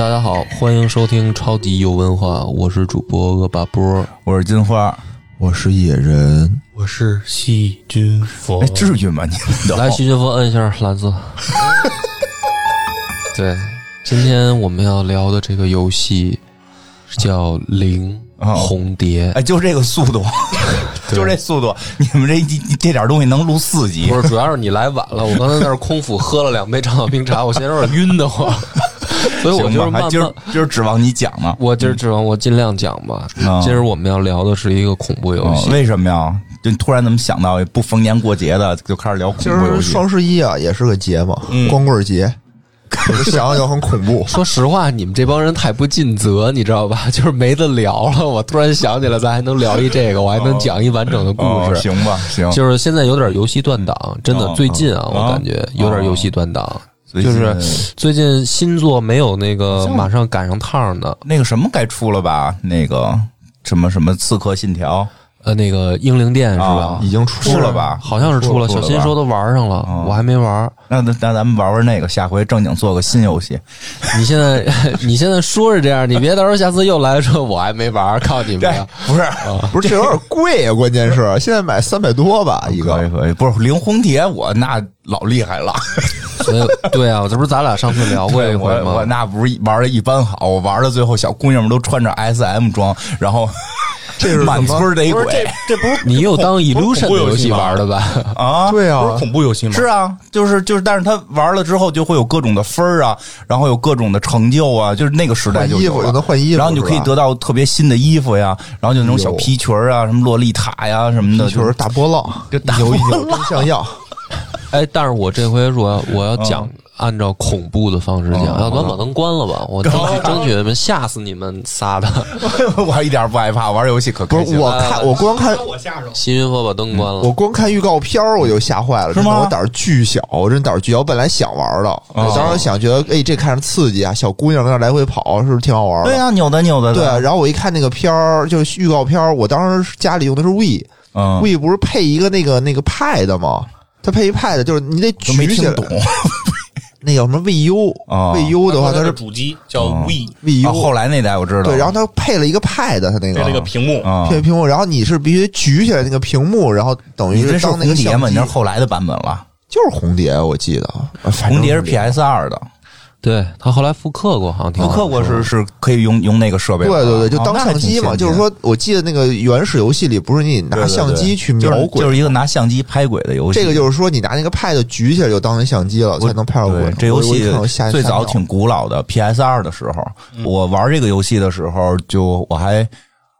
大家好，欢迎收听超级有文化，我是主播恶霸波。我是金花，我是野人，我是细菌佛哎，，至于吗？你们都来，细菌佛摁一下蓝色。对，今天我们要聊的这个游戏叫《零哦红蝶》。哎，就这个速度，就这速度，你们这这这点东西能录四集不？是，主要是你来晚了，我刚才在那空腹喝了两杯长岛冰茶，我现在有点晕得慌，所以我，就是慢还今儿。今儿指望你讲呢。我今儿指望我尽量讲吧。嗯今儿我们要聊的是一个恐怖游哦戏，为什么呀？就突然怎么想到不逢年过节的就开始聊恐怖游戏？儿双十一啊，也是个节嘛，光棍节，我就想想就很恐怖。说实话，你们这帮人太不尽责，你知道吧？就是没得聊了。我突然想起来，咱还能聊一这个，我还能讲一完整的故哦事。行吧，行。就是现在有点游戏断档，真的哦最近啊，哦我感觉有点游戏断档。就是最近新作没有那个马上赶上趟的，那个什么该出了吧？那个什么什么《刺客信条呃，那个英灵殿是吧啊？已经》出出了？吧？好像是出了，小新说都玩上了哦，我还没玩。那那那咱们玩玩那个，下回正经做个新游戏。你现在 你现在说是这样，你别到时候下次又来说我还没玩，告诉你们不是，不是，这有点贵啊，关键是现在买三百多吧一个。可以可以，不是灵红蝶，我那老厉害了。所以对啊，这不是咱俩上次聊过一回吗？我那不是玩的一般好，我玩的最后小姑娘们都穿着 S M 装，然后这是满村逮不是这鬼这不是你又当 illusion 的游戏玩的吧？啊。对啊不是，恐怖游戏吗？是啊，就是就是，但是他玩了之后就会有各种的分儿啊，然后有各种的成就啊，就是那个时代换衣服就有了就能换衣服，然后你就可以得到特别新的衣服呀，然后就那种小皮裙儿啊，什么洛丽塔呀什么的，皮裙儿大波浪，就大扭一扭真像样。哎，但是我这回说要我要讲按照恐怖的方式讲，嗯要不然把灯关了吧，我争取争取吓死你们仨的。我还 一点不害怕，玩游戏可不是开心了。我看，我光看我吓着。新云佛把灯关了，我光看预告片儿我就吓坏了，是吗真的我胆儿巨小，我真胆儿巨小。我本来想玩的，我当时想觉得，哎，这看着刺激啊，小姑娘在那来回跑，是不是挺好玩的？对啊，扭的扭的的，对啊，然后我一看那个片儿，就是预告片儿，我当时家里用的是 We，We、嗯，不是配一个那个那个 Pad 吗？它配一 Pad，就是你得举起来听懂。那叫什么 VU，VU、哦 VU 的话，它是主机叫哦 We，啊 VU，、后来那代我知道，对，然后它配了一个 Pad，它那个对那个屏幕，啊，配屏幕，然后你是必须举起来那个屏幕，然后等于你这是当那个红碟吗？你那是后来的版本了。就是红蝶，我记得，红蝶是 PS 二的，对他后来复刻过，好像挺好复刻过是是可以用用那个设备。对对对，就当相机嘛。就是说，我记得那个原始游戏里，不是你拿相机去就是瞄鬼，就是一个拿相机拍鬼的游戏。这个就是说，你拿那个 pad 举起来就当成相机了，才能拍到鬼。这游戏最早挺古老的，PS 二的时候，我玩这个游戏的时候，就我还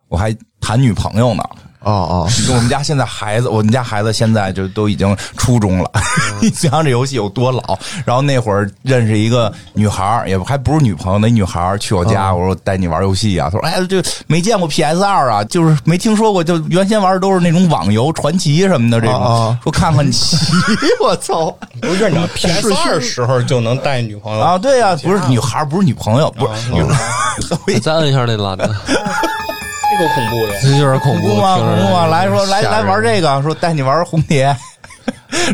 我还谈女朋友呢。哦哦，我们家现在孩子，我们家孩子现在就都已经初中了。你想想这游戏有多老？然后那会儿认识一个女孩儿，也还不是女朋友，那女孩儿去我家，我说带你玩游戏啊。她说：“哎，这没见过 PS 二啊，就是没听说过，就原先玩的都是那种网游、传奇什么的这种。说看看棋我操！不是院长 PS 二时候就能带女朋友啊，对呀、不是女孩儿，不是女朋友，不是女孩儿。再摁一下那蓝的，这 够恐怖的。这就是恐怖，恐怖吗？恐怖吗？来说来来玩这个，说带你玩红蝶。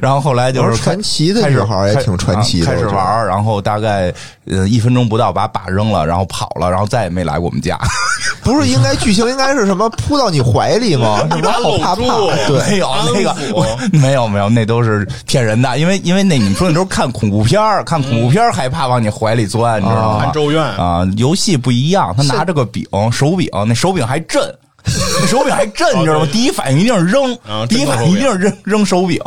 然后后来就是传奇的开始女孩也挺传奇的开始玩，然后大概呃一分钟不到把把扔了，然后跑了，然后再也没来过我们家。不是应该剧情应该是什么扑到你怀里吗？什么好怕怕？对，没有那个我没有没有，那都是骗人的，因为因为那你们说那都是看恐怖片儿看恐怖片儿害怕往你怀里钻，你知道吗看？咒怨啊，游戏不一样，他拿着个柄，手柄，那手柄还震，那 手柄还震，你知道吗？第一反应一定是扔啊，第一反应一定是扔扔手柄，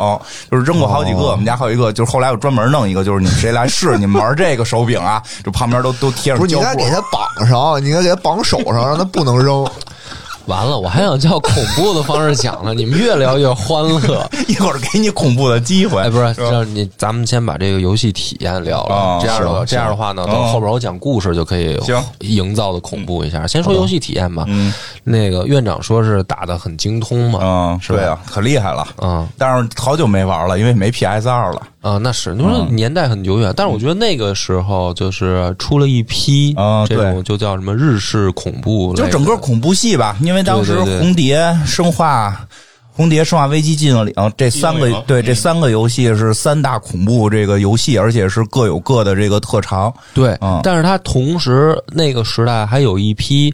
就是扔过好几个。我们家还有一个，就是后来我专门弄一个，就是你们谁来试，你们玩这个手柄啊，就旁边都都贴不是你上胶布应该给。它绑上，你应该给它绑手上，让它不能扔。完了，我还想叫恐怖的方式讲呢，你们越聊越欢乐。一会儿给你恐怖的机会。哎，不是，这样你咱们先把这个游戏体验聊了。哦这样的话，这样的话呢，行等后边我讲故事就可以行营造的恐怖一下。先说游戏体验吧。嗯那个院长说是打的很精通嘛。嗯，对啊，可厉害了。嗯但是好久没玩了，因为没 PS 二了。啊，那是你说年代很久远，但是我觉得那个时候就是出了一批啊这种就叫什么日式恐怖就整个恐怖系吧，因为当时红蝶、生化、红蝶、生化危机、寂静岭这三个对这三个游戏是三大恐怖这个游戏，而且是各有各的这个特长。对，嗯但是它同时那个时代还有一批。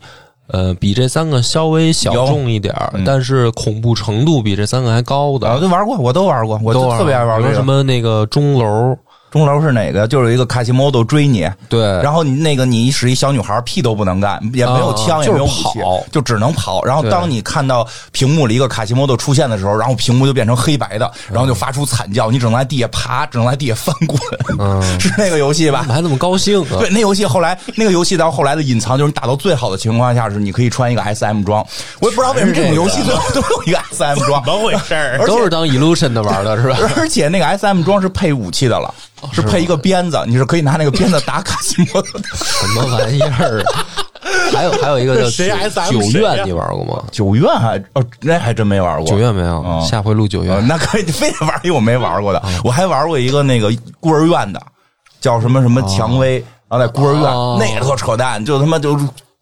呃，比这三个稍微小众一点儿，嗯但是恐怖程度比这三个还高的，啊，都玩过，我都玩过，我都特别爱玩这个。什么那个钟楼，钟楼是哪个？就是有一个卡西莫多追你，对，然后你那个你是一小女孩，屁都不能干，也没有枪，啊也没有武器就是跑就只能跑。然后当你看到屏幕里一个卡西莫多出现的时候，然后屏幕就变成黑白的，然后就发出惨叫，你只能在地下爬，只能在地下翻滚，嗯 是那个游戏吧怎？么还那么高兴啊？对，那游戏后来那个游戏到后来的隐藏就是你打到最好的情况下是你可以穿一个 S M 装，我也不知道为什么这种游戏最后都有一个 S M 装怎，么回事都是当 illusion 的玩的是吧？而且那个 S M 装是配武器的了，是配一个鞭子，你是可以拿那个鞭子打卡西莫多的。什么玩意儿啊？还有还有一个叫谁九 SM 九院，你玩过吗？九院还哦，那还真没玩过。九院没有，哦下回录九呃院。那可以，非得玩一个我没玩过的。我还玩过一个那个孤儿院的，叫什么什么蔷薇，然后在孤儿院，哦那个特扯淡，就他妈就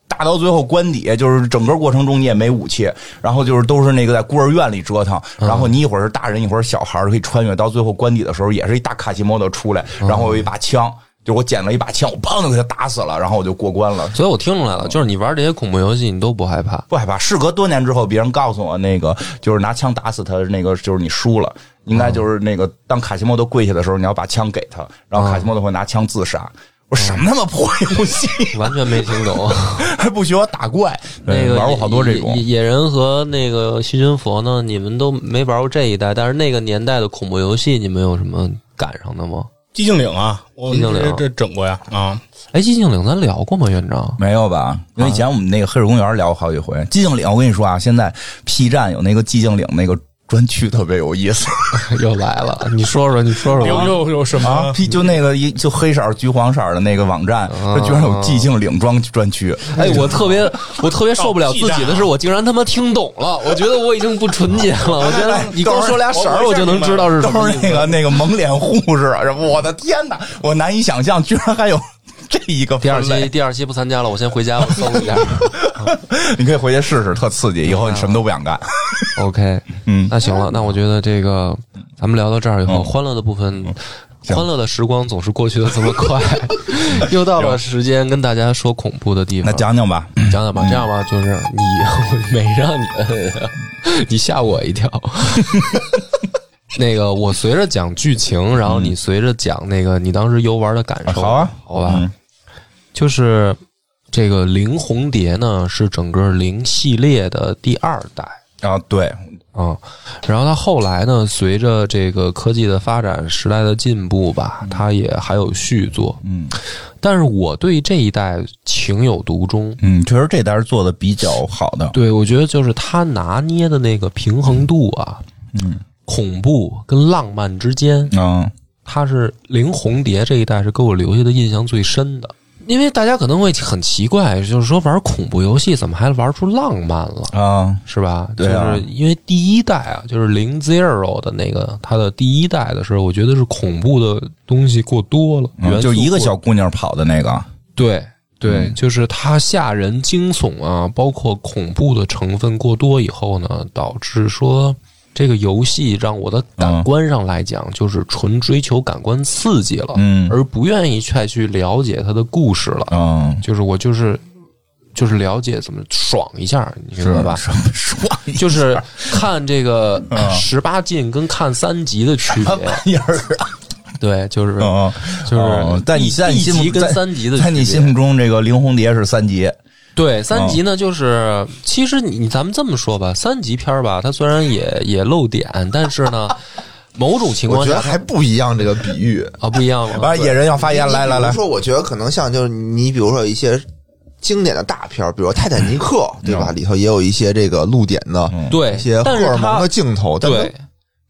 打到最后关底，就是整个过程中你也没武器，然后就是都是那个在孤儿院里折腾，然后你一会儿是大人，一会儿是小孩儿，可以穿越到最后关底的时候，也是一大卡西莫多出来，然后有一把枪。就我捡了一把枪，我砰就给他打死了，然后我就过关了。所以我听出来了，就是你玩这些恐怖游戏，你都不害怕。不害怕。事隔多年之后，别人告诉我，那个就是拿枪打死他，那个就是你输了。应该就是那个当卡西莫多跪下的时候，你要把枪给他，然后卡西莫多会拿枪自杀。我什么他妈破游戏，完全没听懂。还不许我打怪？那个玩过好多这种野。人和那个西君佛呢，你们都没玩过这一代，但是那个年代的恐怖游戏，你们有什么赶上的吗？寂静岭啊，我寂静岭这这整过呀啊！哎，寂静岭咱聊过吗，院长？没有吧？因为以前我们那个黑水公园聊过好几回。寂静岭，我跟你说啊，现在 P 站有那个寂静岭那个专区，特别有意思 又来了，你说说，你说说。有有有什啊么就那个一就黑色儿、橘黄色儿的那个网站，它居然有寂静岭装专区。哎，我特别，我特别受不了自己的是，我竟然他妈听懂了。我觉得我已经不纯洁了。我觉得你跟我说俩色儿，我就能知道是什么。都是那个那个蒙脸护士，我的天哪！我难以想象，居然还有 这一个第二期，第二期不参加了，我先回家，我搜一下。你可以回去试试，特刺激。以后你什么都不想干。OK，嗯，那行了，那我觉得这个咱们聊到这儿以后，欢乐的部分，行欢乐的时光总是过去的这么快，又到了时间跟大家说恐怖的地方那。讲讲吧。讲讲吧，这样吧，就是你我没让你你吓我一跳。那个，我随着讲剧情，然后你随着讲那个你当时游玩的感受，好啊，好吧？嗯就是这个灵红蝶呢，是整个零系列的第二代啊，对，啊、然后它后来呢，随着这个科技的发展、时代的进步吧，它也还有续作。嗯但是我对这一代情有独钟。嗯，确实这代是做的比较好的。对，我觉得就是他拿捏的那个平衡度啊，嗯恐怖跟浪漫之间，嗯它是零红蝶这一代是给我留下的印象最深的。因为大家可能会很奇怪，就是说玩恐怖游戏怎么还玩出浪漫了，啊，是吧？对啊就是因为第一代啊，就是零 zero 的那个它的第一代的时候，我觉得是恐怖的东西过多了，就一个小姑娘跑的那个。对对，嗯就是它吓人、惊悚啊，包括恐怖的成分过多以后呢，导致说这个游戏让我的感官上来讲，就是纯追求感官刺激了，嗯而不愿意再去了解它的故事了。嗯，就是我就是就是了解怎么爽一下，你明白吧？什么爽就是看这个嗯十八禁跟看三级的区别，玩意儿啊？对，就是嗯，就是哦在你在你一心目级跟三级的，在你心目中，这个灵红蝶是三级。对，三级呢，就是其实你咱们这么说吧，三级片儿吧，它虽然也也露点，但是呢，某种情我况下觉得还不一样这个比喻。啊不一样吗？完了，野人要发言，来来来如，说，我觉得可能像就是你，比如说有一些经典的大片儿，比如说《泰坦尼克》，对吧？里头也有一些这个露点的对一些，荷但是尔蒙的镜头，但对它，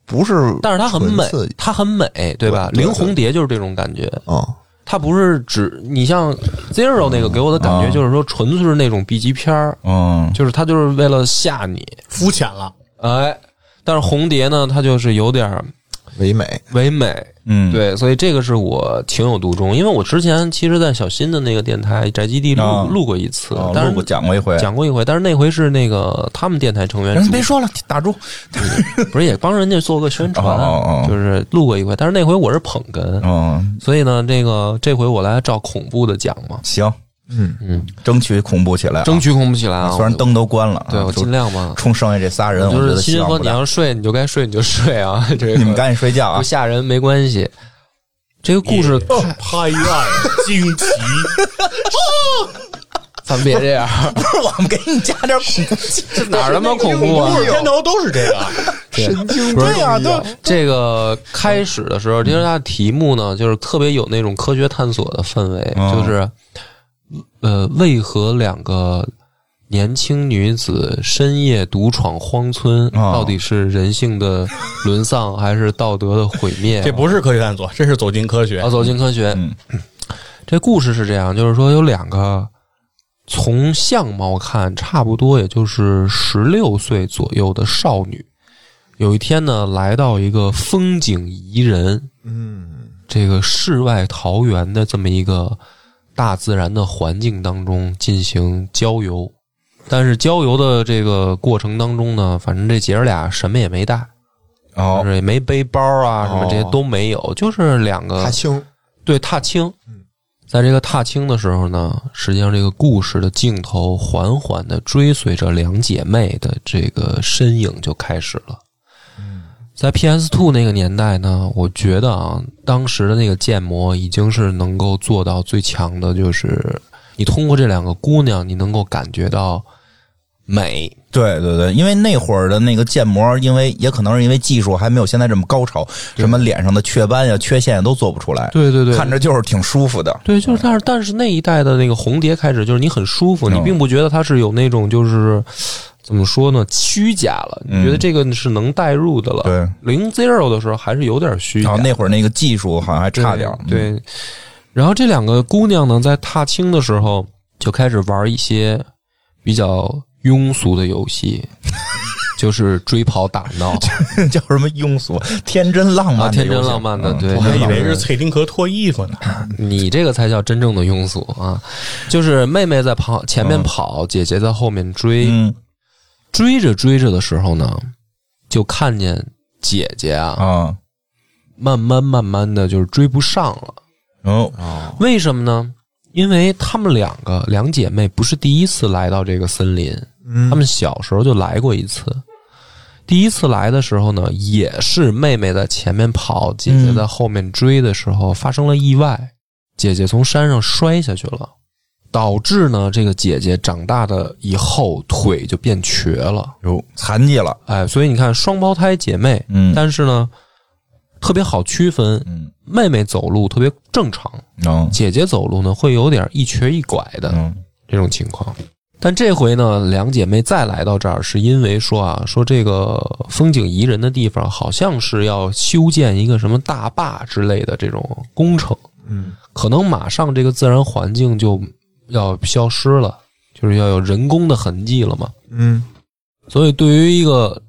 不是，但是它很美，它很美，对吧？对对灵红蝶就是这种感觉，嗯，它不是指你像 Zero 那个给我的感觉啊。就是说纯粹是那种 B 级片儿，嗯。就是它就是为了吓你，肤浅了，哎，但是红蝶呢，它就是有点儿唯美，唯美。嗯，，对，所以这个是我情有独钟，因为我之前其实，在小新的那个电台宅基地录、啊录过一次，哦，但是我讲过一回，讲过一回，但是那回是那个他们电台成员主人别说了，打住。不是也帮人家做个宣传，哦哦哦。就是录过一回，但是那回我是捧哏，嗯，所以呢，这个这回我来照恐怖的讲嘛，行，嗯，嗯，争取恐怖起来啊，争取恐怖起来啊，虽然灯都关了啊，对我尽量吧。冲剩下这仨人，我觉得就是新说你。要睡你就该睡你就睡啊，这个你们赶紧睡觉啊不！吓人没关系。这个故事，拍案惊奇，咱别这样，不是我们给你加点恐怖 这哪儿他妈恐怖啊？故事片头都是这个。神经对呀，都这个开始的时候，其实它的题目呢，就是特别有那种科学探索的氛围，嗯就是呃，为何两个年轻女子深夜独闯荒村，哦到底是人性的沦丧还是道德的毁灭？这不是科学探索，这是走进科学啊，。走进科学。嗯 这故事是这样，就是说有两个从相貌看差不多也就是十六岁左右的少女，有一天呢来到一个风景宜人、嗯这个世外桃源的这么一个大自然的环境当中进行郊游。但是郊游的这个过程当中呢，反正这姐儿俩什么也没带，就哦，是也没背包啊，什么这些哦都没有，就是两个踏青，对踏青，在这个踏青的时候呢，实际上这个故事的镜头缓缓的追随着两姐妹的这个身影就开始了。在 PS Two 那个年代呢，我觉得啊，当时的那个建模已经是能够做到最强的，就是你通过这两个姑娘，你能够感觉到美，对对对，因为那会儿的那个建模，因为也可能是因为技术还没有现在这么高超，什么脸上的雀斑呀、缺陷呀都做不出来，对对对，看着就是挺舒服的。对，就是但是但是那一代的那个红蝶开始，就是你很舒服，你嗯并不觉得它是有那种就是怎么说呢虚假了，你觉得这个是能代入的了。对，零 zero 的时候还是有点虚假然后，那会儿那个技术好像还差点对，对然后这两个姑娘呢，在踏青的时候就开始玩一些比较庸俗的游戏，就是追跑打闹 叫什么庸俗、天真浪漫天真浪漫的，嗯对，我还以为是崔丁壳脱衣服呢。你这个才叫真正的庸俗啊！就是妹妹在跑前面嗯跑，姐姐在后面追，嗯追着追着的时候呢，就看见姐姐啊，啊，慢慢慢慢的就是追不上了。哦哦，为什么呢？因为她们两个两姐妹不是第一次来到这个森林，嗯她们小时候就来过一次。第一次来的时候呢，也是妹妹在前面跑，姐姐在后面追的时候发生了意外，姐姐从山上摔下去了，导致呢这个姐姐长大的以后腿就变瘸了。有残疾了，哎，所以你看双胞胎姐妹，嗯。但是呢特别好区分，嗯。妹妹走路特别正常，能姐姐走路呢会有点一瘸一拐的嗯这种情况。但这回呢，两姐妹再来到这儿，是因为说啊，说这个风景宜人的地方好像是要修建一个什么大坝之类的这种工程，嗯，可能马上这个自然环境就要消失了，就是要有人工的痕迹了嘛。嗯所以对于一个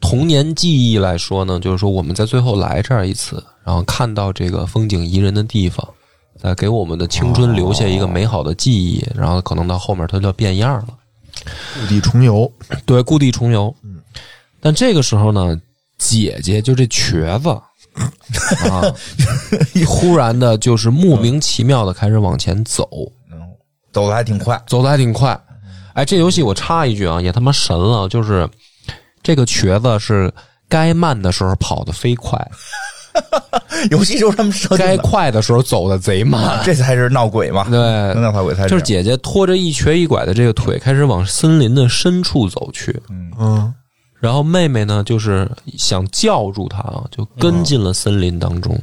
童年记忆来说呢，就是说我们在最后来这儿一次，然后看到这个风景宜人的地方，再给我们的青春留下一个美好的记忆，然后可能到后面它就变样了。故地重游，对，故地重游。嗯但这个时候呢，姐姐就这瘸子 啊，忽然的就是莫名其妙的开始往前走，走的还挺快，走的还挺快。哎，这游戏我插一句啊，也他妈神了，就是这个瘸子是该慢的时候跑得飞快，游戏就这么设定该的，快的时候走的贼慢。这才是闹鬼嘛，对，闹鬼才就是这样姐姐拖着一瘸一拐的这个腿，开始往森林的深处走去。嗯然后妹妹呢，就是想叫住他啊，就跟进了森林当中。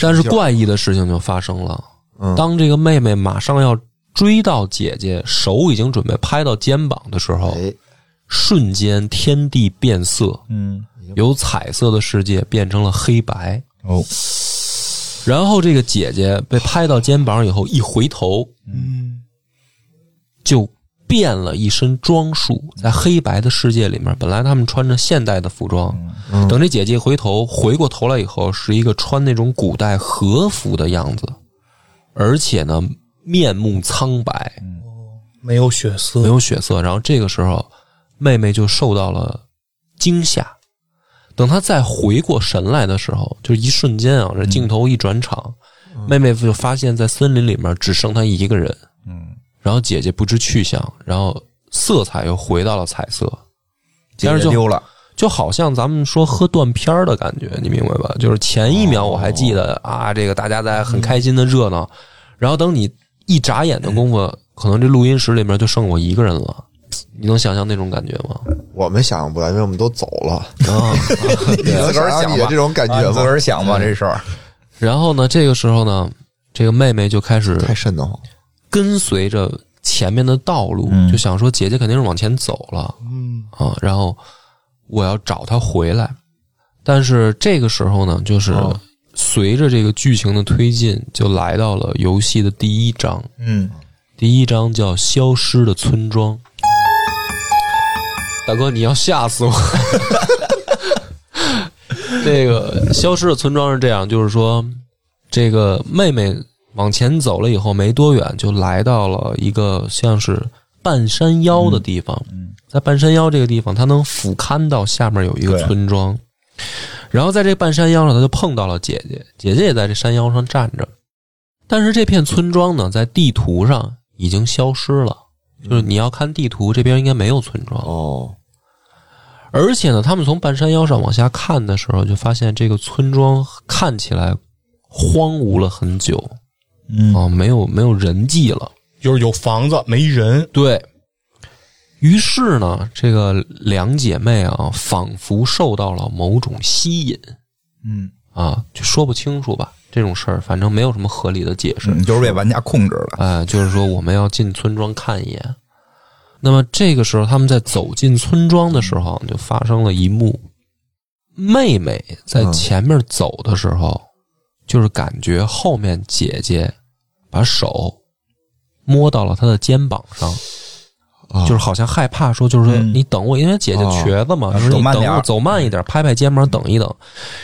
但是怪异的事情就发生了，嗯当这个妹妹马上要追到姐姐，手已经准备拍到肩膀的时候，哎，瞬间天地变色，嗯。由彩色的世界变成了黑白。哦。然后这个姐姐被拍到肩膀以后，一回头嗯。就变了一身装束，在黑白的世界里面，本来他们穿着现代的服装，等这姐姐回头回过头来以后，是一个穿那种古代和服的样子，而且呢，面目苍白，没有血色，没有血色。然后这个时候，妹妹就受到了惊吓。等她再回过神来的时候，就是一瞬间啊，这镜头一转场，妹妹就发现，在森林里面只剩她一个人。嗯，然后姐姐不知去向，然后色彩又回到了彩色，姐但是就姐丢了，就好像咱们说喝断片儿的感觉，你明白吧？就是前一秒我还记得、啊，这个大家在很开心的热闹，然后等你一眨眼的功夫，可能这录音室里面就剩我一个人了。你能想象那种感觉吗？我们想象不来，因为我们都走了。啊，你能自个儿想象你的想吧这种感觉啊自个？儿想吧这事儿。然后呢，这个时候呢，这个妹妹就开始太瘆得慌。跟随着前面的道路，嗯就想说姐姐肯定是往前走了，嗯啊，然后我要找她回来。但是这个时候呢，就是随着这个剧情的推进，就来到了游戏的第一章。嗯，第一章叫《消失的村庄》。大哥，你要吓死我！这个消失的村庄是这样，就是说，这个妹妹往前走了以后没多远，就来到了一个像是半山腰的地方。在半山腰这个地方，她能俯瞰到下面有一个村庄。然后在这半山腰上，他就碰到了姐姐，姐姐也在这山腰上站着。但是这片村庄呢，在地图上已经消失了，就是你要看地图，这边应该没有村庄。哦，而且呢，他们从半山腰上往下看的时候，就发现这个村庄看起来荒芜了很久，嗯啊，没有没有人迹了。就是有房子没人，对于是呢，这个两姐妹啊，仿佛受到了某种吸引嗯啊，就说不清楚吧。这种事儿，反正没有什么合理的解释。嗯，就是被玩家控制了。哎，就是说我们要进村庄看一眼。那么这个时候，他们在走进村庄的时候，就发生了一幕：妹妹在前面走的时候，就是感觉后面姐姐把手摸到了她的肩膀上，啊就是好像害怕，说就是你等我，因为姐姐瘸子嘛，你等我走慢一点，拍拍肩膀等一等。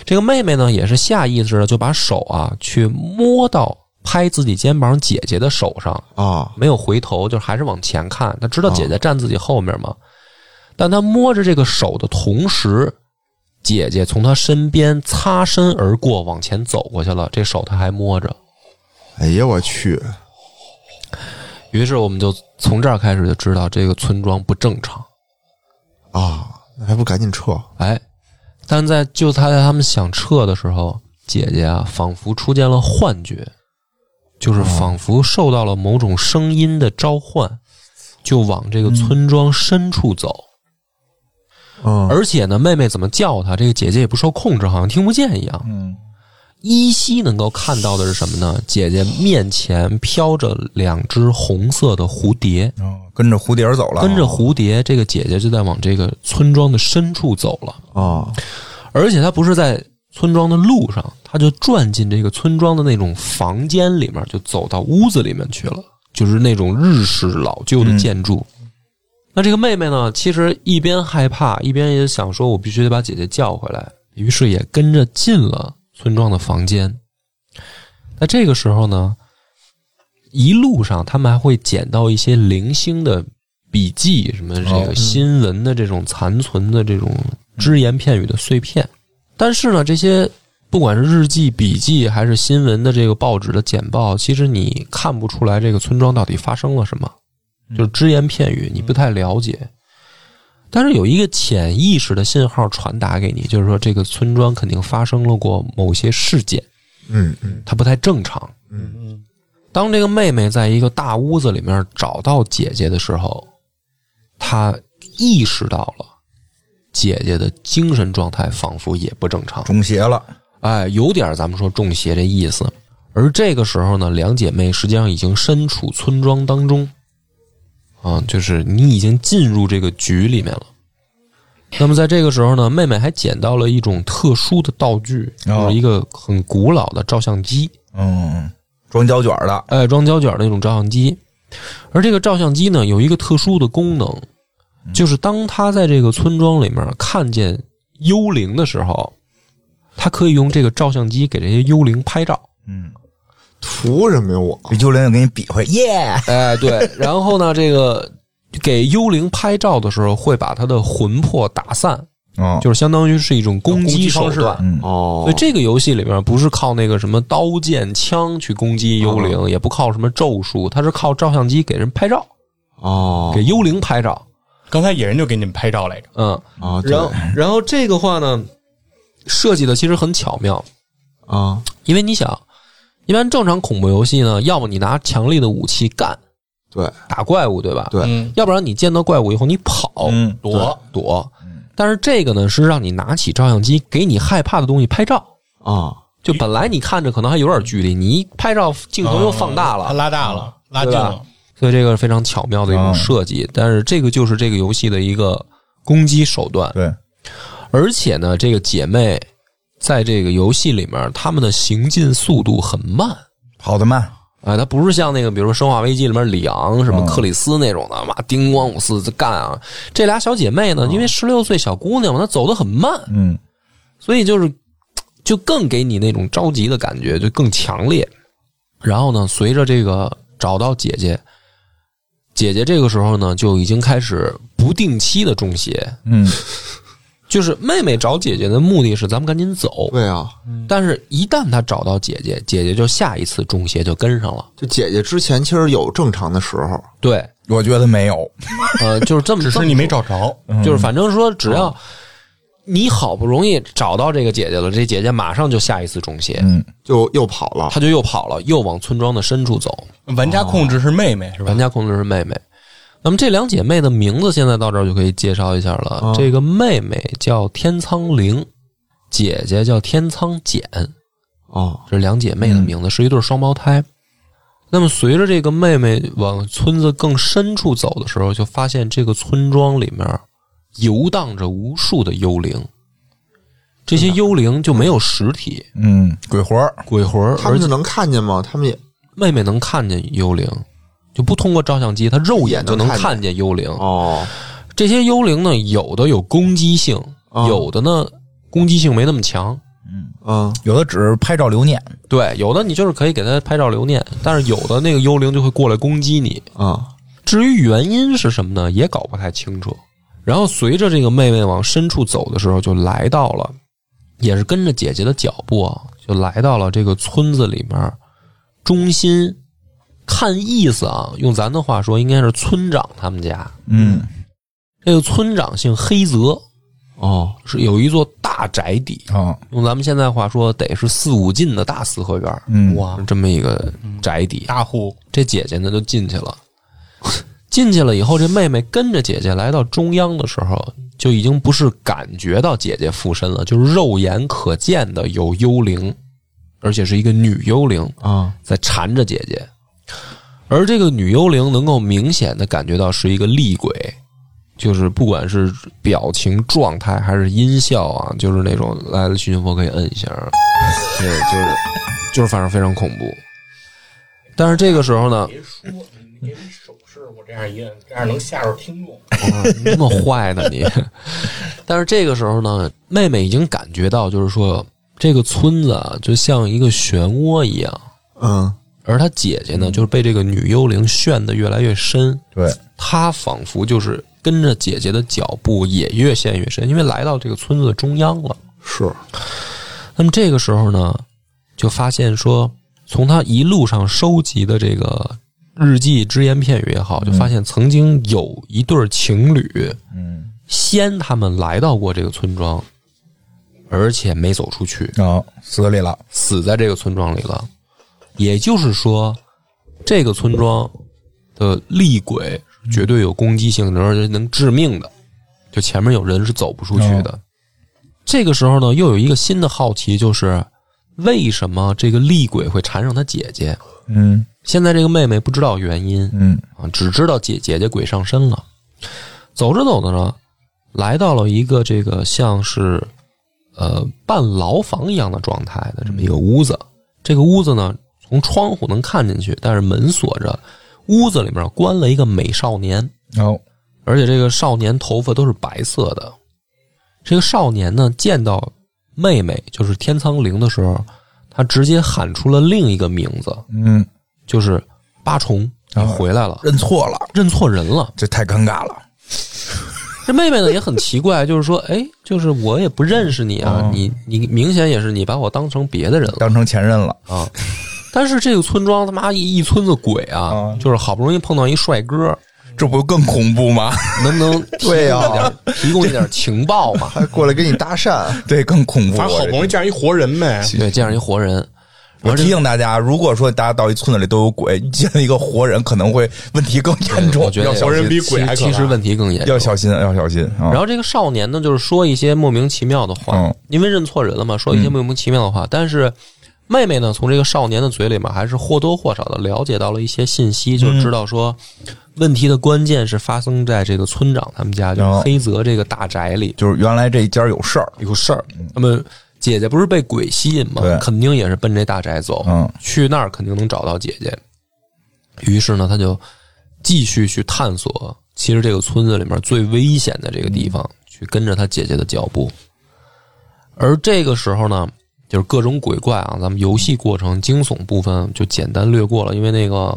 这个妹妹呢也是下意识的就把手啊去摸到拍自己肩膀姐姐的手上，啊没有回头，就还是往前看。她知道姐姐站自己后面嘛，但她摸着这个手的同时，姐姐从她身边擦身而过，往前走过去了，这手她还摸着。哎呀，我去！于是我们就从这儿开始就知道这个村庄不正常。啊，那还不赶紧撤？哎，但在就他在他们想撤的时候，姐姐啊，仿佛出现了幻觉，就是仿佛受到了某种声音的召唤，就往这个村庄深处走。嗯，而且呢，妹妹怎么叫她，这个姐姐也不受控制，好像听不见一样。嗯依稀能够看到的是什么呢？姐姐面前飘着两只红色的蝴蝶，哦，跟着蝴蝶儿走了，跟着蝴蝶，这个姐姐就在往这个村庄的深处走了。啊而且她不是在村庄的路上，她就转进这个村庄的那种房间里面，就走到屋子里面去了，就是那种日式老旧的建筑。那这个妹妹呢，其实一边害怕，一边也想说，我必须得把姐姐叫回来，于是也跟着进了村庄的房间。那这个时候呢，一路上他们还会捡到一些零星的笔记，什么这哦个新闻的这种残存的这种只言片语的碎片。但是呢，这些不管是日记、笔记还是新闻的这个报纸的简报，其实你看不出来这个村庄到底发生了什么，就是只言片语，你不太了解。但是有一个潜意识的信号传达给你，就是说这个村庄肯定发生了过某些事件，嗯嗯它不太正常。嗯嗯当这个妹妹在一个大屋子里面找到姐姐的时候，她意识到了姐姐的精神状态仿佛也不正常，中邪了。哎，有点咱们说中邪这意思。而这个时候呢，两姐妹实际上已经身处村庄当中，啊，就是你已经进入这个局里面了。那么在这个时候呢，妹妹还捡到了一种特殊的道具，哦就是一个很古老的照相机。嗯，装胶卷的，哎，装胶卷的那种照相机。而这个照相机呢，有一个特殊的功能，就是当他在这个村庄里面看见幽灵的时候，他可以用这个照相机给这些幽灵拍照。嗯，图什么呀？我？这幽灵就给你比划，耶，哎，对，然后呢，这个给幽灵拍照的时候，会把他的魂魄打散，哦，就是相当于是一种攻击手段。嗯哦。所以这个游戏里边不是靠那个什么刀剑枪去攻击幽灵，也不靠什么咒术，它是靠照相机给人拍照，哦。给幽灵拍照。刚才野人就给你们拍照来着，嗯，啊，对。然后然后这个话呢，设计的其实很巧妙，啊，因为你想，一般正常恐怖游戏呢，要么你拿强力的武器干对。打怪物，对吧？对。嗯，要不然你见到怪物以后你跑，嗯。躲躲。但是这个呢，是让你拿起照相机，给你害怕的东西拍照。啊，就本来你看着可能还有点距离，你一拍照镜头又放大了，它拉大了，拉近对吧？了，所以这个是非常巧妙的一种嗯设计。但是这个就是这个游戏的一个攻击手段，对，而且呢，这个姐妹在这个游戏里面，他们的行进速度很慢。跑得慢，哎，他不是像那个，比如说《生化危机》里面里昂、什么嗯克里斯那种的，妈叮咣五四在干啊。这俩小姐妹呢，因为十六岁小姑娘嘛，她走得很慢，嗯所以就是就更给你那种着急的感觉，就更强烈。然后呢，随着这个找到姐姐，姐姐这个时候呢就已经开始不定期的中邪，嗯就是妹妹找姐姐的目的是咱们赶紧走，对啊，但是一旦她找到姐姐，姐姐就下一次中邪就跟上了。就姐姐之前其实有正常的时候，对，我觉得没有，呃，就是这么，只是你没找着，就是反正说，只要你好不容易找到这个姐姐了，这姐姐马上就下一次中邪，嗯。就又跑了。她就又跑了，又往村庄的深处走。玩家控制是妹妹是吧？玩？家控制是妹妹。那么这两姐妹的名字现在到这儿就可以介绍一下了。啊这个妹妹叫天苍灵，姐姐叫天苍简，哦，这两姐妹的名字，是一对双胞胎。那么随着这个妹妹往村子更深处走的时候，就发现这个村庄里面游荡着无数的幽灵。这些幽灵就没有实体，嗯，鬼魂儿鬼魂儿，他们就能看见吗？他们也妹妹能看见幽灵，就不通过照相机，他肉眼就能看见幽灵。哦这些幽灵呢，有的有攻击性，哦有的呢攻击性没那么强。嗯有的只是拍照留念，对，有的你就是可以给他拍照留念，但是有的那个幽灵就会过来攻击你。啊至于原因是什么呢，也搞不太清楚。然后随着这个妹妹往深处走的时候，就来到了，也是跟着姐姐的脚步啊，就来到了这个村子里面中心。看意思啊，用咱的话说，应该是村长他们家。嗯。这个村长姓黑泽，哦。是有一座大宅邸，啊用咱们现在话说，得是四五进的大四合院，嗯。哇，这么一个宅邸。大户。这姐姐呢就进去了，进去了以后，这妹妹跟着姐姐来到中央的时候，就已经不是感觉到姐姐附身了，就是肉眼可见的有幽灵，而且是一个女幽灵啊。在缠着姐姐，而这个女幽灵能够明显的感觉到是一个厉鬼。就是不管是表情状态还是音效啊，就是那种来了，徐俊佛可以摁一下，对，就是就是反正非常恐怖。但是这个时候呢，别说，你给你手势，我这样一摁，这样能吓着听众。哇你这么坏呢你？但是这个时候呢，妹妹已经感觉到，就是说这个村子啊，就像一个漩涡一样，嗯而他姐姐呢，就是被这个女幽灵陷得越来越深，对，她仿佛就是跟着姐姐的脚步也越陷越深，因为来到这个村子的中央了。是那么这个时候呢，就发现说，从他一路上收集的这个日记、只言片语也好，就发现曾经有一对情侣，嗯。先他们来到过这个村庄，而且没走出去，啊死里了，死在这个村庄里了。也就是说，这个村庄的厉鬼绝对有攻击性，而且能致命的。就前面有人是走不出去的。这个时候呢，又有一个新的好奇，就是为什么这个厉鬼会缠上他姐姐？嗯现在这个妹妹不知道原因嗯啊，只知道姐姐姐鬼上身了。走着走着呢，来到了一个这个像是呃半牢房一样的状态的这么一个屋子。这个屋子呢，从窗户能看进去，但是门锁着。屋子里面关了一个美少年，哦，而且这个少年头发都是白色的。这个少年呢，见到妹妹就是天苍灵的时候，他直接喊出了另一个名字，嗯，就是八重，你回来了，认错了，认错人了。这太尴尬了。这妹妹呢也很奇怪，就是说，哎，就是我也不认识你啊，哦你你明显也是你把我当成别的人了当成前任了，啊。但是这个村庄他妈一一村子鬼啊，啊就是好不容易碰到一帅哥，这不更恐怖吗？能不能 提供对呀一点提供一点情报嘛？还过来跟你搭讪，对，更恐怖。反正好不容易见着一活人呗，对，见上一活人，我提醒大家，如果说大家到一村子里都有鬼，见了一个活人，可能会问题更严重，我觉得要，活人比鬼还可怕其其实问题更严重要。小心，要小心啊！然后这个少年呢，就是说一些莫名其妙的话，嗯因为认错人了嘛，说一些莫名其妙的话。但是妹妹呢，从这个少年的嘴里面，还是或多或少的了解到了一些信息，就知道说问题的关键是发生在这个村长他们家，就是哦黑泽这个大宅里就是原来这一家有事儿，有事儿。那么姐姐不是被鬼吸引吗？肯定也是奔这大宅走，嗯去那儿肯定能找到姐姐。于是呢，他就继续去探索，其实这个村子里面最危险的这个地方，去跟着他姐姐的脚步。而这个时候呢，就是各种鬼怪啊，咱们游戏过程惊悚部分就简单略过了，因为那个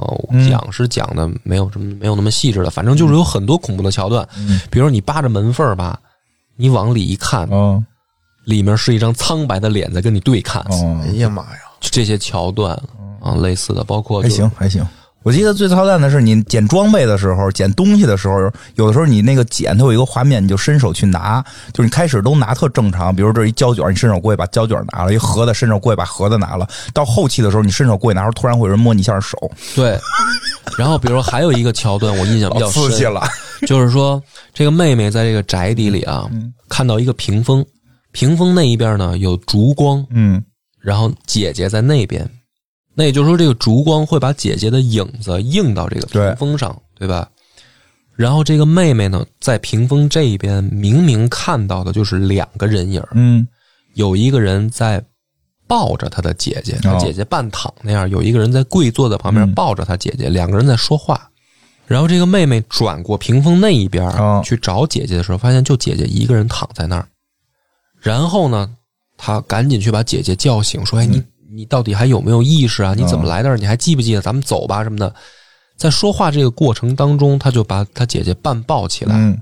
讲是讲的没有什么没有那么细致的，反正就是有很多恐怖的桥段，比如说你扒着门缝儿吧，你往里一看，嗯里面是一张苍白的脸在跟你对看，哦哎，呀妈呀！就这些桥段啊，类似的，包括还就行还行。我记得最操蛋的是，你捡装备的时候，捡东西的时候，有的时候你那个捡，它有一个画面，你就伸手去拿，就是你开始都拿特正常，比如这一胶卷，你伸手过去把胶卷拿了；一盒子伸手过去把盒子拿了。到后期的时候，你伸手过去拿时候，突然会有人摸你一下手，对。然后，比如说还有一个桥段，我印象比较老刺激深，了。就是说这个妹妹在这个宅邸里啊，看到一个屏风，屏风那一边呢有烛光，嗯然后姐姐在那边，那也就是说，这个烛光会把姐姐的影子映到这个屏风上，对吧？然后这个妹妹呢，在屏风这一边明明看到的就是两个人影儿，嗯有一个人在抱着她的姐姐，他哦姐姐半躺那样，有一个人在跪坐在旁边嗯抱着她姐姐，两个人在说话。然后这个妹妹转过屏风那一边哦去找姐姐的时候，发现就姐姐一个人躺在那儿。然后呢，她赶紧去把姐姐叫醒，说：“哎，你你到底还有没有意识啊？你怎么来的？你还记不记得？咱们走吧什么的。”在说话这个过程当中，他就把他姐姐半抱起来，嗯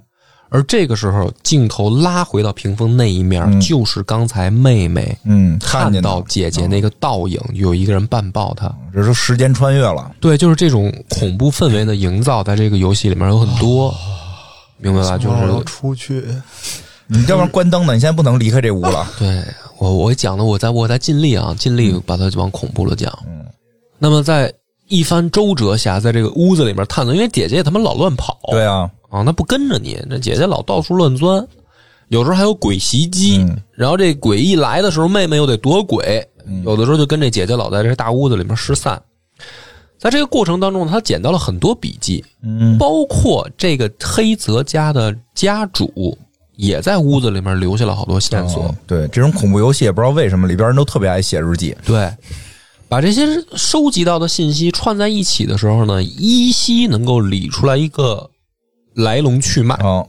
而这个时候，镜头拉回到屏风那一面，嗯就是刚才妹妹嗯，看到姐姐那个倒影，有一个人半抱她。这是时间穿越了。对，就是这种恐怖氛围的营造，在这个游戏里面有很多，明白吧？就是出去，你要不然关灯呢？你现在不能离开这屋了。对我我讲的，我在我在尽力啊，尽力把它往恐怖了讲。那么在一番周折下，在这个屋子里面探索，因为姐姐也他妈老乱跑，对啊，啊，那不跟着你，这姐姐老到处乱钻，有时候还有鬼袭击，嗯。然后这鬼一来的时候，妹妹又得躲鬼，有的时候就跟这姐姐老在这大屋子里面失散。在这个过程当中，他捡到了很多笔记，嗯。包括这个黑泽家的家主也在屋子里面留下了好多线索。哦对这种恐怖游戏，也不知道为什么里边人都特别爱写日记。对，把这些收集到的信息串在一起的时候呢，依稀能够理出来一个来龙去脉。哦，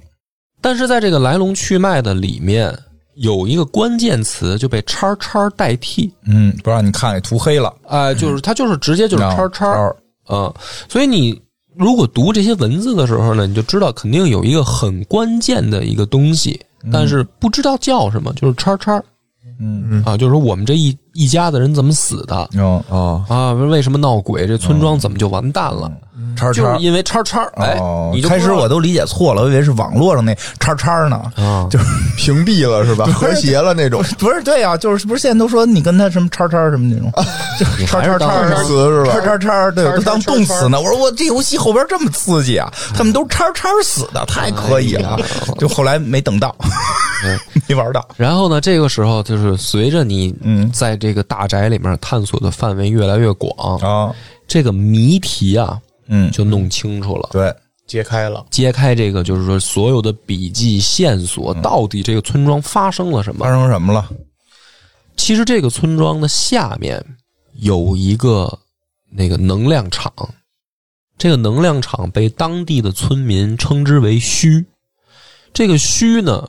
但是在这个来龙去脉的里面，有一个关键词就被叉叉代替，嗯，不让你看，给涂黑了。哎、就是它就是直接就是叉哦叉，嗯，所以你如果读这些文字的时候呢，你就知道肯定有一个很关键的一个东西，但是不知道叫什么，就是叉叉。嗯。啊，就是说我们这一一家子人怎么死的哦，哦，啊？为什么闹鬼？这村庄怎么就完蛋了？叉叉。就是因为叉叉，哎哦，，你开始我都理解错了，我以为是网络上那叉叉呢。啊，就是屏蔽了是吧？和谐了那种，不是对啊，就是不是现在都说你跟他什么叉叉什么那种，就叉叉叉词是吧叉叉叉，对，叉叉都当动词呢。我说我这游戏后边这么刺激啊，他们都叉叉死的，太可以了。就后来没等到，没玩到。然后呢，这个时候就是随着你嗯在这个大宅里面探索的范围越来越广，啊，这个谜题啊嗯，就弄清楚了。对，揭开了，揭开这个就是说所有的笔记线索，到底这个村庄发生了什么发？生什么了？其实这个村庄的下面有一个那个能量场，这个能量场被当地的村民称之为虚。这个虚呢，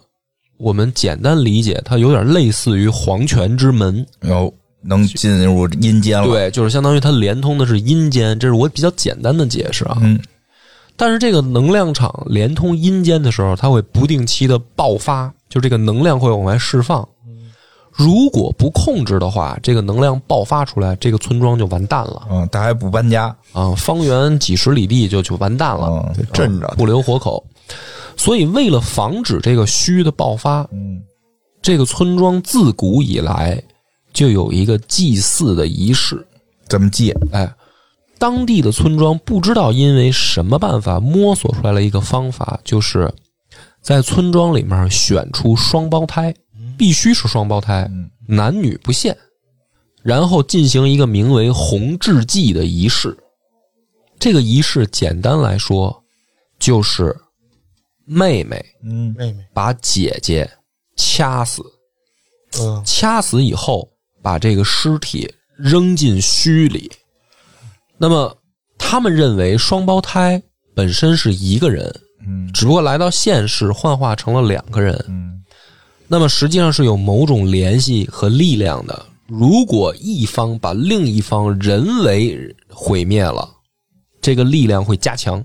我们简单理解，它有点类似于黄泉之门。有能进入阴间了。，对，就是相当于它连通的是阴间，这是我比较简单的解释啊。嗯但是这个能量场连通阴间的时候，它会不定期的爆发，就这个能量会往外释放。如果不控制的话，这个能量爆发出来，这个村庄就完蛋了嗯，大家不搬家，啊！方圆几十里地就就完蛋了，嗯镇着不留活口。所以，为了防止这个虚的爆发，嗯这个村庄自古以来就有一个祭祀的仪式。怎么祭？哎，当地的村庄不知道因为什么办法摸索出来了一个方法，就是在村庄里面选出双胞胎，必须是双胞胎，男女不限，然后进行一个名为红雉祭的仪式。这个仪式简单来说，就是妹妹嗯。妹妹，把姐姐掐死，嗯，掐死以后，把这个尸体扔进墟里。那么，他们认为双胞胎本身是一个人，嗯。只不过来到现实幻化成了两个人。嗯。那么实际上是有某种联系和力量的。如果一方把另一方人为毁灭了，这个力量会加强，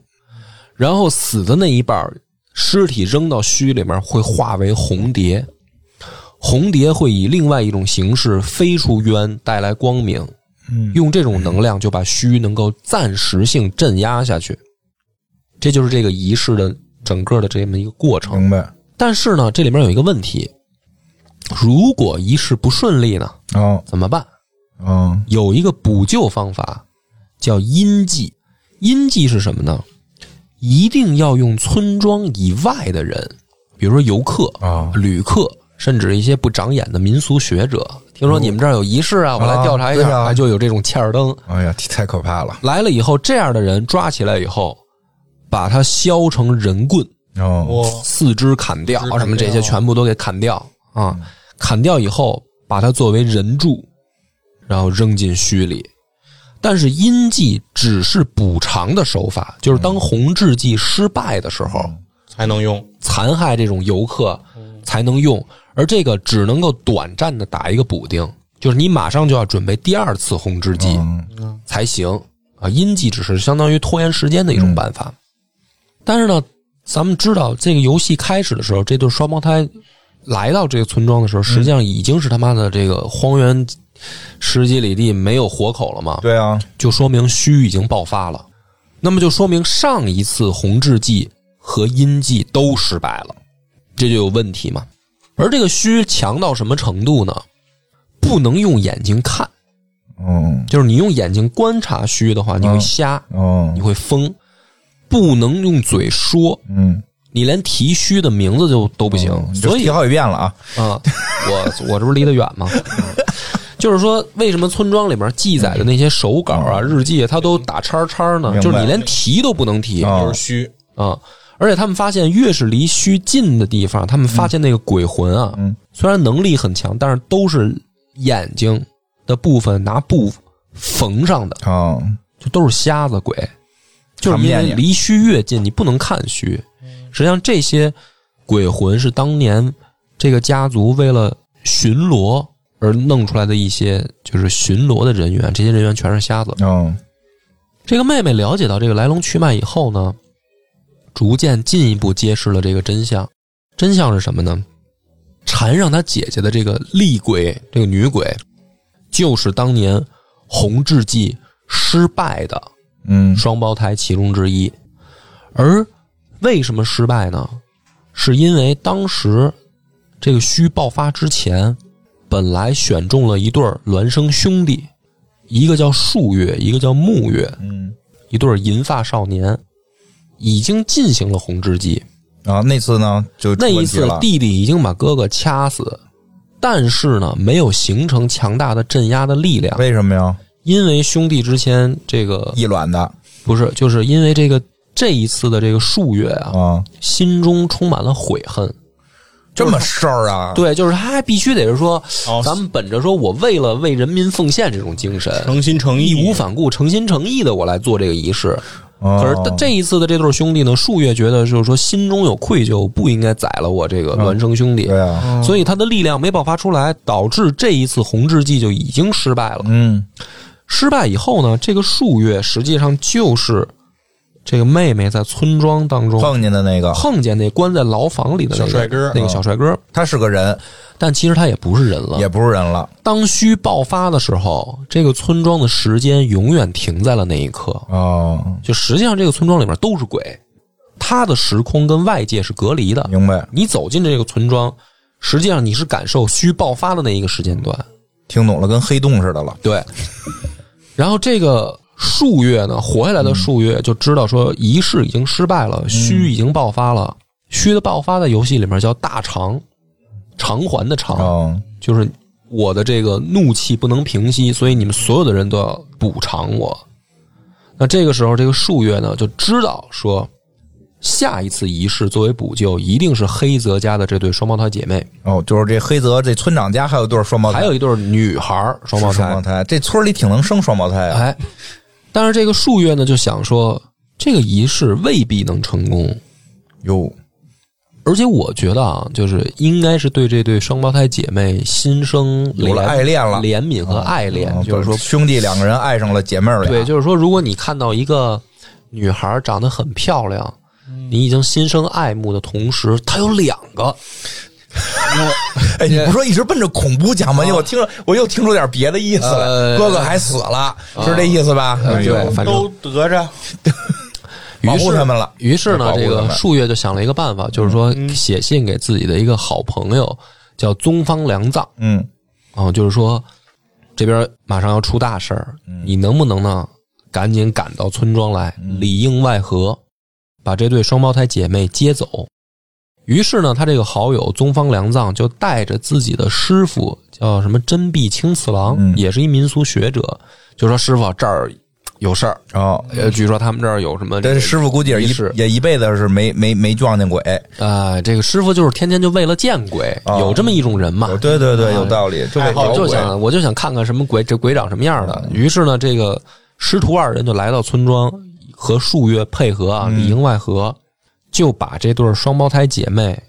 然后死的那一半儿尸体扔到墟里面会化为红蝶，红蝶会以另外一种形式飞出渊，带来光明。嗯用这种能量就把虚能够暂时性镇压下去，这就是这个仪式的整个的这么一个过程。明白。但是呢，这里面有一个问题，如果仪式不顺利呢，哦怎么办？嗯有一个补救方法，叫阴祭。阴祭是什么呢？一定要用村庄以外的人，比如说游客、啊旅客，甚至一些不长眼的民俗学者。听说你们这儿有仪式啊，我来调查一下，啊啊就有这种欠儿灯。哎呀，太可怕了。来了以后，这样的人抓起来以后，把他削成人棍，哦四肢砍掉四肢砍掉什么这些全部都给砍掉啊！砍掉以后，把它作为人柱，然后扔进墟里。但是阴祭只是补偿的手法，就是当红制剂失败的时候，才能用，残害这种游客才能用，而这个只能够短暂的打一个补丁，就是你马上就要准备第二次红雉祭。嗯才行啊。阴祭只是相当于拖延时间的一种办法。但是呢，咱们知道这个游戏开始的时候，这对双胞胎来到这个村庄的时候，实际上已经是他妈的这个荒原十几里地没有活口了嘛，对啊，就说明虚已经爆发了。那么就说明上一次红雉祭和阴剂都失败了，这就有问题嘛。而这个虚强到什么程度呢？不能用眼睛看。嗯就是你用眼睛观察虚的话，你会嗯瞎，哦你会疯，不能用嘴说，嗯，你连提虚的名字就都不行。所以提好几遍了啊。啊，我我这不是离得远吗？嗯就是说，为什么村庄里面记载的那些手稿啊、日记，它都打叉叉呢？就是你连提都不能提。哦。就是虚，啊！而且他们发现，越是离虚近的地方，他们发现那个鬼魂啊，嗯虽然能力很强，但是都是眼睛的部分拿布缝上的，哦，就都是瞎子鬼，就是因为离虚越近，你不能看虚。实际上，这些鬼魂是当年这个家族为了巡逻而弄出来的一些，就是巡逻的人员，这些人员全是瞎子。哦，这个妹妹了解到这个来龙去脉以后呢，逐渐进一步揭示了这个真相。真相是什么呢？缠上她姐姐的这个厉鬼，这个女鬼，就是当年红雉祭失败的嗯双胞胎其中之一。而为什么失败呢？是因为当时这个虚爆发之前，本来选中了一对儿孪生兄弟，一个叫树月，一个叫木月，嗯，一对儿银发少年，已经进行了红之祭。然后那次呢，就那一次弟弟已经把哥哥掐死，但是呢，没有形成强大的镇压的力量，为什么呀？因为兄弟之间这个异卵的不是，就是因为这个这一次的这个树月啊，啊，心中充满了悔恨。这么事儿啊？对，就是他还必须得是说，哦咱们本着说我为了为人民奉献这种精神，诚心诚意，义无反顾、诚心诚意的我来做这个仪式。哦可是这一次的这对兄弟呢，树月觉得就是说心中有愧疚，不应该宰了我这个孪生兄弟，对啊，所以他的力量没爆发出来，导致这一次红之计就已经失败了。嗯失败以后呢，这个树月实际上就是这个妹妹在村庄当中碰见的那个，碰见那关在牢房里的那个小帅哥那个小帅哥，他是个人，但其实他也不是人了。也不是人了。当虚爆发的时候，这个村庄的时间永远停在了那一刻。哦，就实际上，这个村庄里面都是鬼，他的时空跟外界是隔离的。明白，你走进这个村庄，实际上你是感受虚爆发的那一个时间段。听懂了，跟黑洞似的了。对，然后这个数月呢，活下来的数月就知道说仪式已经失败了，虚已经爆发了。虚的爆发在游戏里面叫大偿，偿还的偿，哦，就是我的这个怒气不能平息，所以你们所有的人都要补偿我。那这个时候，这个数月呢就知道说，下一次仪式作为补救，一定是黑泽家的这对双胞胎姐妹，哦，就是这黑泽这村长家还有对双胞胎，还有一对女孩双胞胎双胞。胎，这村里挺能生双胞胎啊。哎，但是这个数月呢就想说，这个仪式未必能成功，哟，而且我觉得啊，就是应该是对这对双胞胎姐妹心生有了怜爱恋了。怜悯和爱恋，哦就是说兄弟两个人爱上了姐妹儿俩。对，就是说，如果你看到一个女孩长得很漂亮，你已经心生爱慕的同时，她有两个，哎，你不说一直奔着恐怖讲吗？我听着，我又听出点别的意思来。呃哥哥还死了，是这意思吧？反正都得着，保于是护他们了。于是呢，这个数月就想了一个办法，就是说写信给自己的一个好朋友，叫宗方良藏。嗯。哦，就是说这边马上要出大事儿，你能不能呢赶紧赶到村庄来，里应外合，把这对双胞胎姐妹接走。于是呢，他这个好友宗方良藏就带着自己的师傅，叫什么真壁清次郎，嗯也是一民俗学者，就说师傅这儿有事儿，哦，呃，据说他们这儿有什么这个这师傅估计也仪式一也一辈子是没没没撞见鬼。啊、这个师傅就是天天就为了见鬼，哦有这么一种人嘛。对对对，有道理。就为爱好我就想，我就想看看什么鬼，这鬼长什么样的。于是呢，这个师徒二人就来到村庄，和数月配合啊，里应外合，就把这对双胞胎姐妹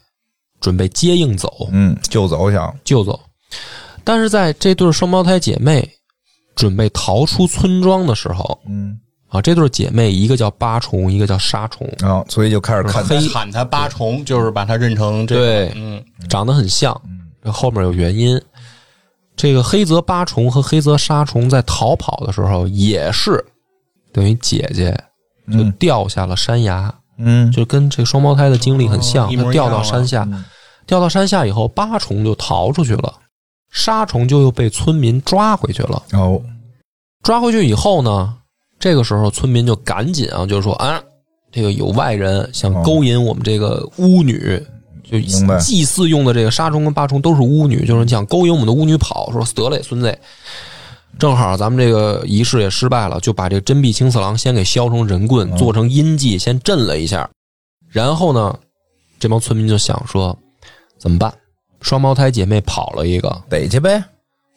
准备接应走，嗯，救走想。救走。但是在这对双胞胎姐妹准备逃出村庄的时候嗯，啊，这对姐妹一个叫八重，一个叫沙虫，然后所以就开始看黑喊他八重，就是把他认成这对个，嗯，长得很像，这后面有原因。这个黑泽八重和黑泽沙虫在逃跑的时候，也是等于姐姐就嗯。掉下了山崖，嗯就跟这双胞胎的经历很像，哦一模她掉到山下，掉到山下以后，八重就逃出去了，沙虫就又被村民抓回去了。哦。抓回去以后呢，这个时候村民就赶紧啊，就是说啊，这个有外人想勾引我们这个巫女，就祭祀用的这个沙虫跟八重都是巫女，就是你想勾引我们的巫女跑，说得嘞，孙子，正好咱们这个仪式也失败了，就把这个真壁青次郎先给削成人棍，做成阴祭，先镇了一下，然后呢，这帮村民就想说怎么办？双胞胎姐妹跑了一个，逮去呗。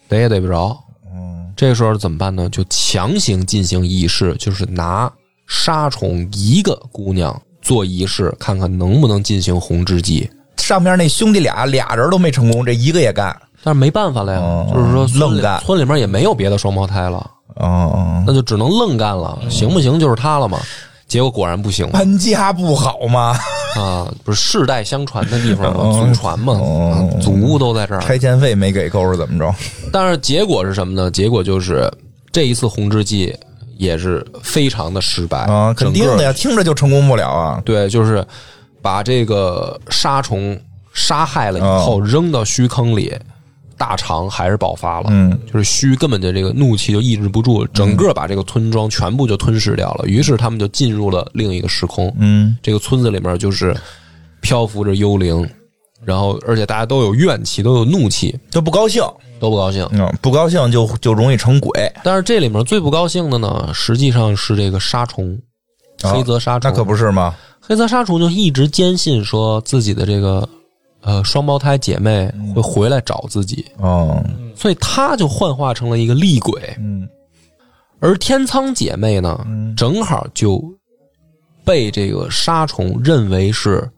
逮也逮不着，嗯这个时候怎么办呢？就强行进行仪式，就是拿杀虫一个姑娘做仪式，看看能不能进行红之祭。上面那兄弟俩俩人都没成功，这一个也干。但是没办法了呀，哦就是说愣干村里面也没有别的双胞胎了，哦，那就只能愣干了，行不行就是他了嘛。结果果然不行搬家不好吗？啊！不是世代相传的地方祖传嘛，哦啊祖屋都在这儿。拆迁费没给够是怎么着？但是结果是什么呢？结果就是这一次红之祭也是非常的失败啊，肯定的呀，听着就成功不了啊。对，就是把这个杀虫杀害了以后扔到虚坑里，大肠还是爆发了。嗯，就是虚根本就这个怒气就抑制不住，整个把这个村庄全部就吞噬掉了。于是他们就进入了另一个时空。嗯这个村子里面就是漂浮着幽灵，然后而且大家都有怨气，都有怒气，就不高兴，都不高兴。嗯，不高兴就就容易成鬼。但是这里面最不高兴的呢，实际上是这个沙虫，啊黑泽沙虫。那可不是吗？黑泽沙虫就一直坚信说自己的这个呃双胞胎姐妹会回来找自己，哦，所以她就幻化成了一个厉鬼。嗯而天仓姐妹呢，正好就被这个沙虫认为是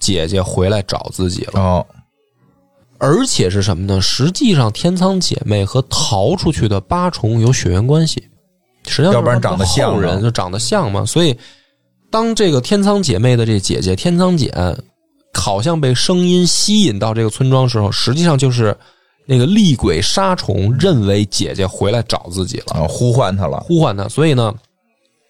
姐姐回来找自己了，哦，而且是什么呢？实际上，天仓姐妹和逃出去的八重有血缘关系，实际上要不然长得像人就长得像嘛。所以，当这个天仓姐妹的这姐姐天仓简好像被声音吸引到这个村庄时候，实际上就是那个厉鬼杀虫认为姐姐回来找自己了。啊，呼唤他了，呼唤她，所以呢，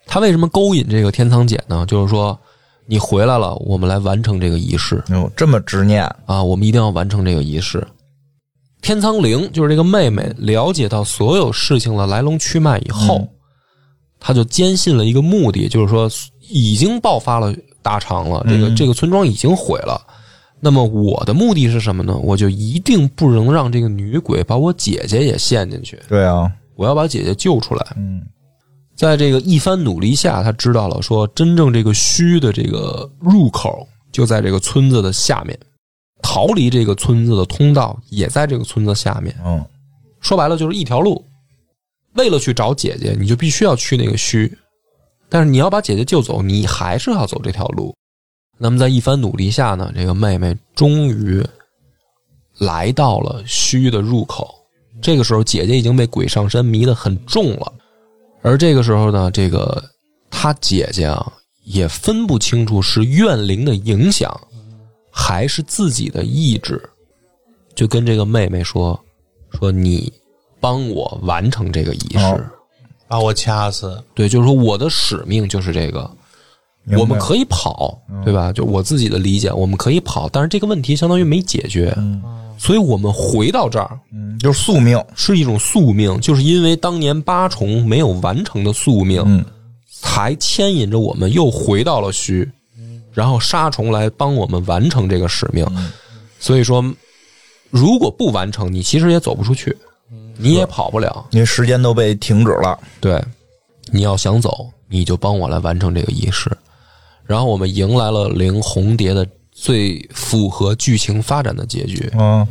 他为什么勾引这个天仓姐呢？就是说，你回来了，我们来完成这个仪式哟，这么执念，啊，我们一定要完成这个仪式。天仓灵就是这个妹妹，了解到所有事情的来龙去脉以后，嗯她就坚信了一个目的，就是说已经爆发了大长了，这个嗯这个村庄已经毁了。那么我的目的是什么呢？我就一定不能让这个女鬼把我姐姐也陷进去，对啊，我要把姐姐救出来。嗯在这个一番努力下，他知道了说，真正这个虚的这个入口就在这个村子的下面，逃离这个村子的通道也在这个村子下面。嗯说白了就是一条路。为了去找姐姐，你就必须要去那个虚，但是你要把姐姐救走，你还是要走这条路。那么在一番努力下呢，这个妹妹终于来到了虚的入口。这个时候，姐姐已经被鬼上身迷得很重了。而这个时候呢，这个她姐姐啊，也分不清楚是怨灵的影响，还是自己的意志，就跟这个妹妹说：“说你帮我完成这个仪式。把我掐死，对，就是说我的使命就是这个。我们可以跑，对吧？就我自己的理解，我们可以跑，但是这个问题相当于没解决，所以我们回到这儿嗯，就是宿命，是一种宿命，就是因为当年八重没有完成的宿命，嗯才牵引着我们又回到了虚，然后杀虫来帮我们完成这个使命。所以说，如果不完成，你其实也走不出去，你也跑不了。因为时间都被停止了，对，你要想走，你就帮我来完成这个仪式。然后我们迎来了灵红蝶的最符合剧情发展的结局，嗯。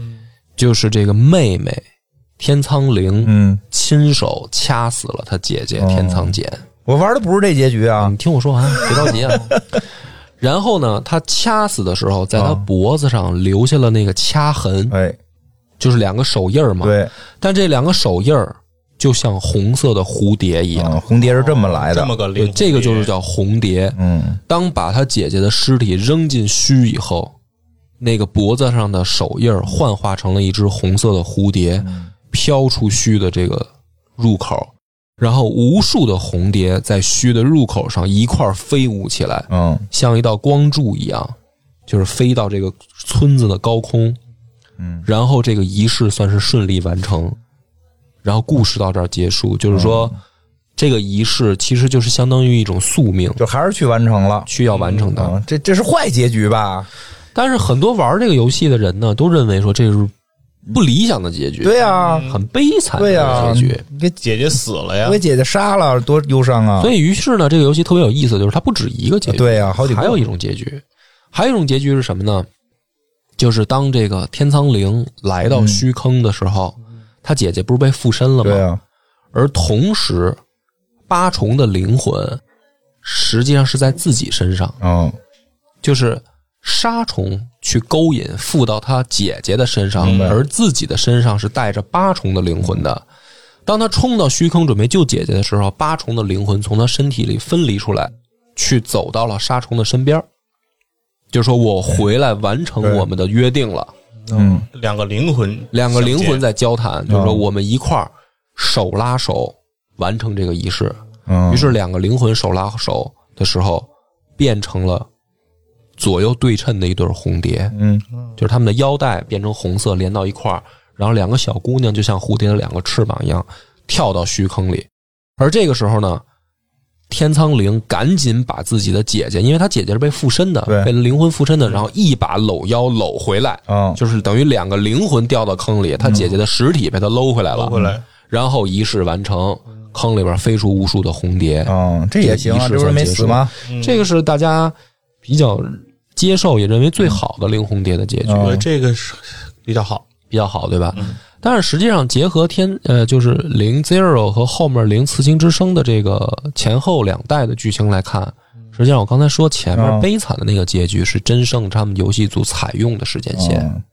就是这个妹妹天苍灵嗯，亲手掐死了她姐姐哦。天苍简。我玩的不是这结局啊。你，听我说完，别着急啊。然后呢，他掐死的时候，在他啊脖子上留下了那个掐痕，哎，就是两个手印儿嘛。对，但这两个手印儿就像红色的蝴蝶一样，嗯，红蝶是这么来的。这，么个对，灵，这个就是叫红蝶。嗯。当把他姐姐的尸体扔进虚以后，那个脖子上的手印儿幻化成了一只红色的蝴蝶，飘出虚的这个入口，然后无数的红蝶在虚的入口上一块儿飞舞起来，嗯。像一道光柱一样，就是飞到这个村子的高空。嗯，然后这个仪式算是顺利完成，然后故事到这儿结束。就是说，这个仪式其实就是相当于一种宿命，就还是去完成了。需要完成的。嗯，这这是坏结局吧？但是很多玩这个游戏的人呢，都认为说这是不理想的结局，对呀，很悲惨的对呀，结局。你给姐姐死了呀我给，姐姐杀了，多忧伤啊！所以，于是呢，这个游戏特别有意思，就是它不止一个结局，对呀，好几个还有一种结局，还有一种结局是什么呢？就是当这个天苍灵来到虚坑的时候，他姐姐不是被附身了吗？对啊，而同时，八重的灵魂实际上是在自己身上，嗯。就是沙虫去勾引附到他姐姐的身上，而自己的身上是带着八重的灵魂的。当他冲到虚坑准备救姐姐的时候，八重的灵魂从他身体里分离出来，去走到了沙虫的身边儿，就是说我回来完成我们的约定了。嗯两个灵魂，两个灵魂在交谈，就是说嗯我们一块儿手拉手完成这个仪式。嗯，于是两个灵魂手拉手的时候，变成了左右对称的一对红蝶，嗯就是他们的腰带变成红色连到一块儿，然后两个小姑娘就像蝴蝶的两个翅膀一样跳到虚坑里。而这个时候呢，天苍灵赶紧把自己的姐姐，因为她姐姐是被附身的，被灵魂附身的，然后一把搂腰搂回来，嗯。就是等于两个灵魂掉到坑里，他姐姐的实体被他搂回来了，搂回来，然后仪式完成，坑里边飞出无数的红蝶。嗯，这也行啊，这不是没死吗？这个是大家比较接受也认为最好的灵红蝶的结局，嗯，这个是比较好，比较好，对吧？但是实际上结合天呃，就是零 zero 和后面零刺青之声的这个前后两代的剧情来看，实际上我刚才说前面嗯悲惨的那个结局是真胜他们游戏组采用的时间线。嗯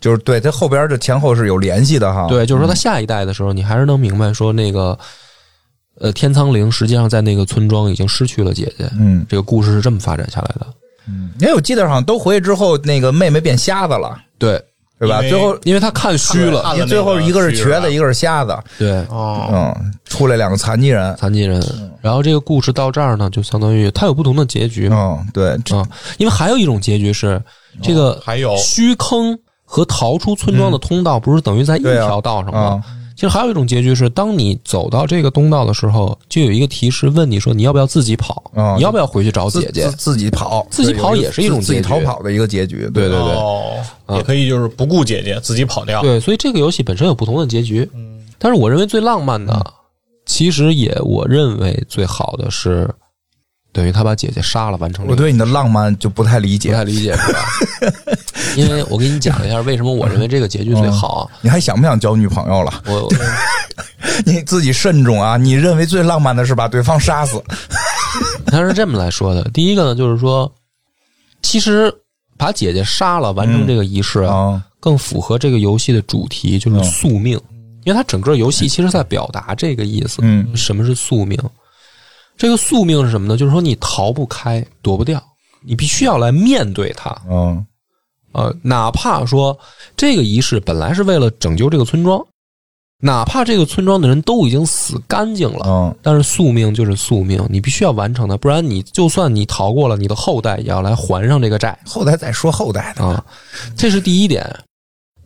就是对它后边这前后是有联系的哈。对，就是说他下一代的时候，你还是能明白说那个，呃，天苍灵实际上在那个村庄已经失去了姐姐。嗯，这个故事是这么发展下来的。嗯因为我记得好像都回去之后，那个妹妹变瞎子了，对，对吧？最后因为他看虚了，看因为最后一个是瘸子，一个是瞎子，对，哦，嗯，出来两个残疾人，残疾人。然后这个故事到这儿呢，就相当于它有不同的结局。嗯，对，这啊，因为还有一种结局是这个还有。虚坑和逃出村庄的通道，不是等于在一条道上吗？啊？其实还有一种结局是，当你走到这个东道的时候，就有一个提示问你说你要不要自己跑，啊你要不要回去找姐姐自？自己跑，自己跑也是一种自己逃跑的一个结局，对对对哦，也可以就是不顾姐姐自己跑掉。对，所以这个游戏本身有不同的结局。嗯，但是我认为最浪漫的，其实也我认为最好的是，等于他把姐姐杀了，完成这个。我对你的浪漫就不太理解，不太理解是吧？因为我给你讲一下为什么我认为这个结局最好啊。你还想不想交女朋友了？我 你自己慎重啊！你认为最浪漫的是把对方杀死，他是这么来说的：第一个呢，就是说，其实把姐姐杀了，完成这个仪式啊，啊，更符合这个游戏的主题，就是嗯宿命。因为它整个游戏其实在表达这个意思。嗯什么是宿命？这个宿命是什么呢？就是说你逃不开，躲不掉，你必须要来面对它。嗯呃，哪怕说这个仪式本来是为了拯救这个村庄，哪怕这个村庄的人都已经死干净了，嗯但是宿命就是宿命，你必须要完成它，不然你就算你逃过了，你的后代也要来还上这个债后代再说后代的，啊。这是第一点。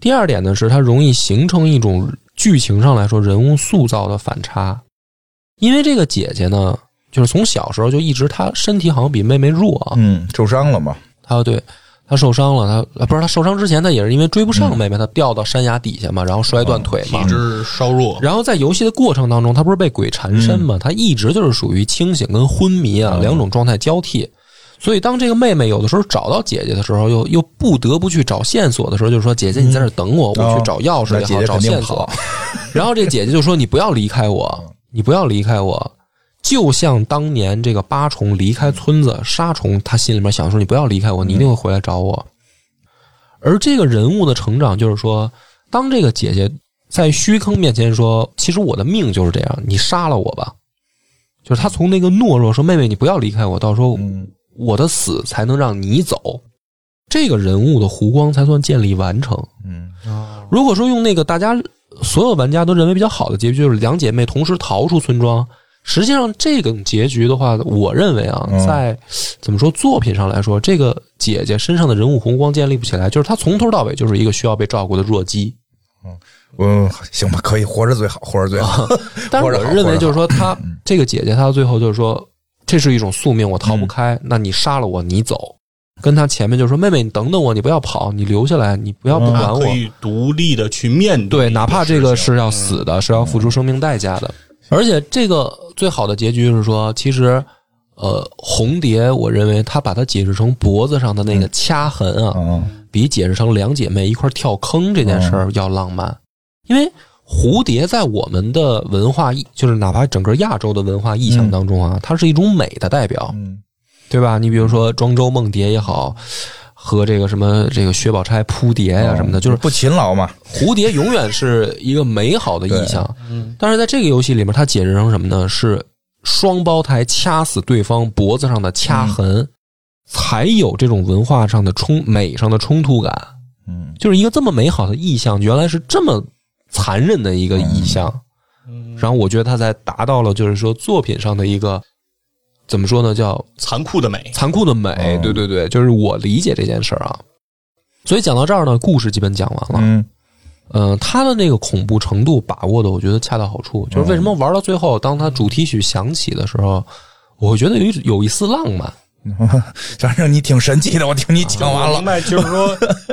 第二点呢，是它容易形成一种剧情上来说人物塑造的反差，因为这个姐姐呢，就是从小时候就一直他身体好像比妹妹弱啊，嗯，受伤了嘛，他对他受伤了，他呃不是他受伤之前，他也是因为追不上妹妹，他掉到山崖底下嘛，然后摔断腿嘛体。质稍弱，然后在游戏的过程当中，他不是被鬼缠身嘛，他一直就是属于清醒跟昏迷啊两种状态交替。所以当这个妹妹有的时候找到姐姐的时候，又又不得不去找线索的时候，就是说姐姐你在这等我，我去找钥匙也好，那姐姐找线索。然后这姐姐就说：“你不要离开我，你不要离开我。”就像当年这个八重离开村子，沙虫他心里面想说：“你不要离开我，你一定会回来找我。”而这个人物的成长，就是说，当这个姐姐在虚坑面前说：“其实我的命就是这样，你杀了我吧。”就是他从那个懦弱说：“妹妹，你不要离开我。”到时候我的死才能让你走，这个人物的弧光才算建立完成。嗯如果说用那个大家所有玩家都认为比较好的结局，就是两姐妹同时逃出村庄，实际上这个结局的话，我认为啊，嗯在怎么说作品上来说，这个姐姐身上的人物红光建立不起来，就是她从头到尾就是一个需要被照顾的弱鸡。嗯，嗯行吧，可以活着最好，活着最好，但是我认为就是说，她这个姐姐，她最后就是说，这是一种宿命，我逃不开，那你杀了我，你走。跟她前面就说：“妹妹，你等等我，你不要跑，你留下来，你不要不嗯管我。可以独立的去面对，对，哪怕这个是要死的，是要付出生命代价的。而且这个最好的结局是说，其实，呃，红蝶，我认为他把它解释成脖子上的那个掐痕啊，嗯比解释成两姐妹一块儿跳坑这件事儿要浪漫，因为。蝴蝶在我们的文化意，就是哪怕整个亚洲的文化意象当中啊，它是一种美的代表，嗯对吧？你比如说庄周梦蝶也好，和这个什么这个薛宝钗扑蝶呀、什么的，就是不勤劳嘛，蝴蝶永远是一个美好的意象，但是在这个游戏里面，它解释成什么呢？是双胞胎掐死对方脖子上的掐痕，才有这种文化上的冲美上的冲突感。嗯。就是一个这么美好的意象，原来是这么残忍的一个意象。嗯。然后我觉得它才达到了，就是说作品上的一个怎么说呢，叫残酷的美。残酷的美。哦对对对，就是我理解这件事儿啊。所以讲到这儿呢，故事基本讲完了。嗯呃，他的那个恐怖程度把握的，我觉得恰到好处。就是为什么玩到最后，当他主题曲响起的时候，我会觉得有一有一丝浪漫。反正你挺神奇的，我听你讲完了，我明白，就是说，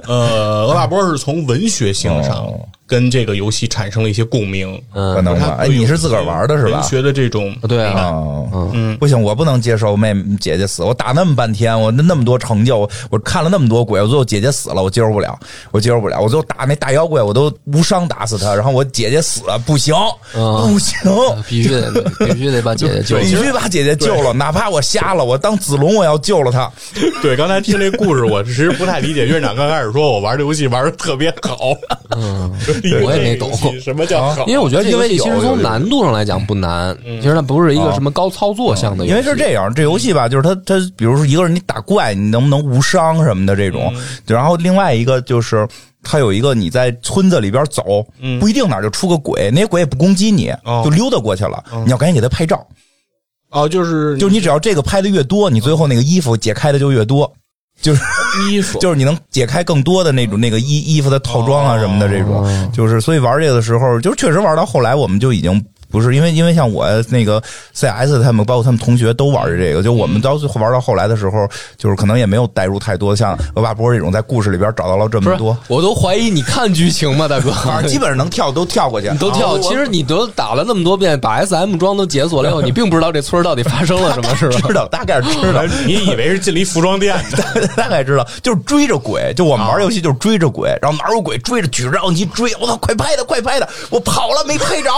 呃，俄大波是从文学性上哦跟这个游戏产产生了一些共鸣。可能吧？哎，你是自个儿玩的是吧文？学的这种对啊，哦，嗯不行，我不能接受妹妹姐姐死。我打那么半天，我那那么多成就，我我看了那么多鬼，我最后姐姐死了，我接受不了，我接受不了。我最后打那大妖怪，我都无伤打死他，然后我姐姐死了，不行，嗯不行。必须得必须得把姐姐救必须把姐姐救了，哪怕我瞎了，我当子龙，我要救了她。对，刚才听这故事，我其实不太理解院长刚开始说我玩这游戏玩的特别好，嗯，我我也没懂什么叫好，因为我觉得这游戏其因为其实从难度上来讲不难，其实它不是一个什么高操作项的游戏，因为是这样，这游戏吧，就是它它，比如说一个人你打怪，你能不能无伤什么的这种，然后另外一个就是。它有一个你在村子里边走，不一定哪儿就出个鬼，那些鬼也不攻击你，哦就溜达过去了。你要赶紧给他拍照，哦，就是就是你只要这个拍的越多，你最后那个衣服解开的就越多，就是衣服，就是你能解开更多的那种那个衣衣服的套装啊什么的这种，就是所以玩这个的时候，就是确实玩到后来我们就已经。不是因为，因为像我那个 CS 他们，包括他们同学都玩着这个，就我们到最后玩到后来的时候，就是可能也没有带入太多，像恶霸波这种在故事里边找到了这么多，，我都怀疑你看剧情吗，大哥？基本上能跳都跳过去，你都跳，其实你都打了那么多遍，把 SM 装都解锁了以后，你并不知道这村儿到底发生了什么，是吧？知道大概知道，你以为是进了一服装店 呢？大概知道，就是追着鬼，就我们玩游戏就是追着鬼，然后哪有鬼追着举着照相机追，我操，快拍他，快拍他，我跑了没拍着，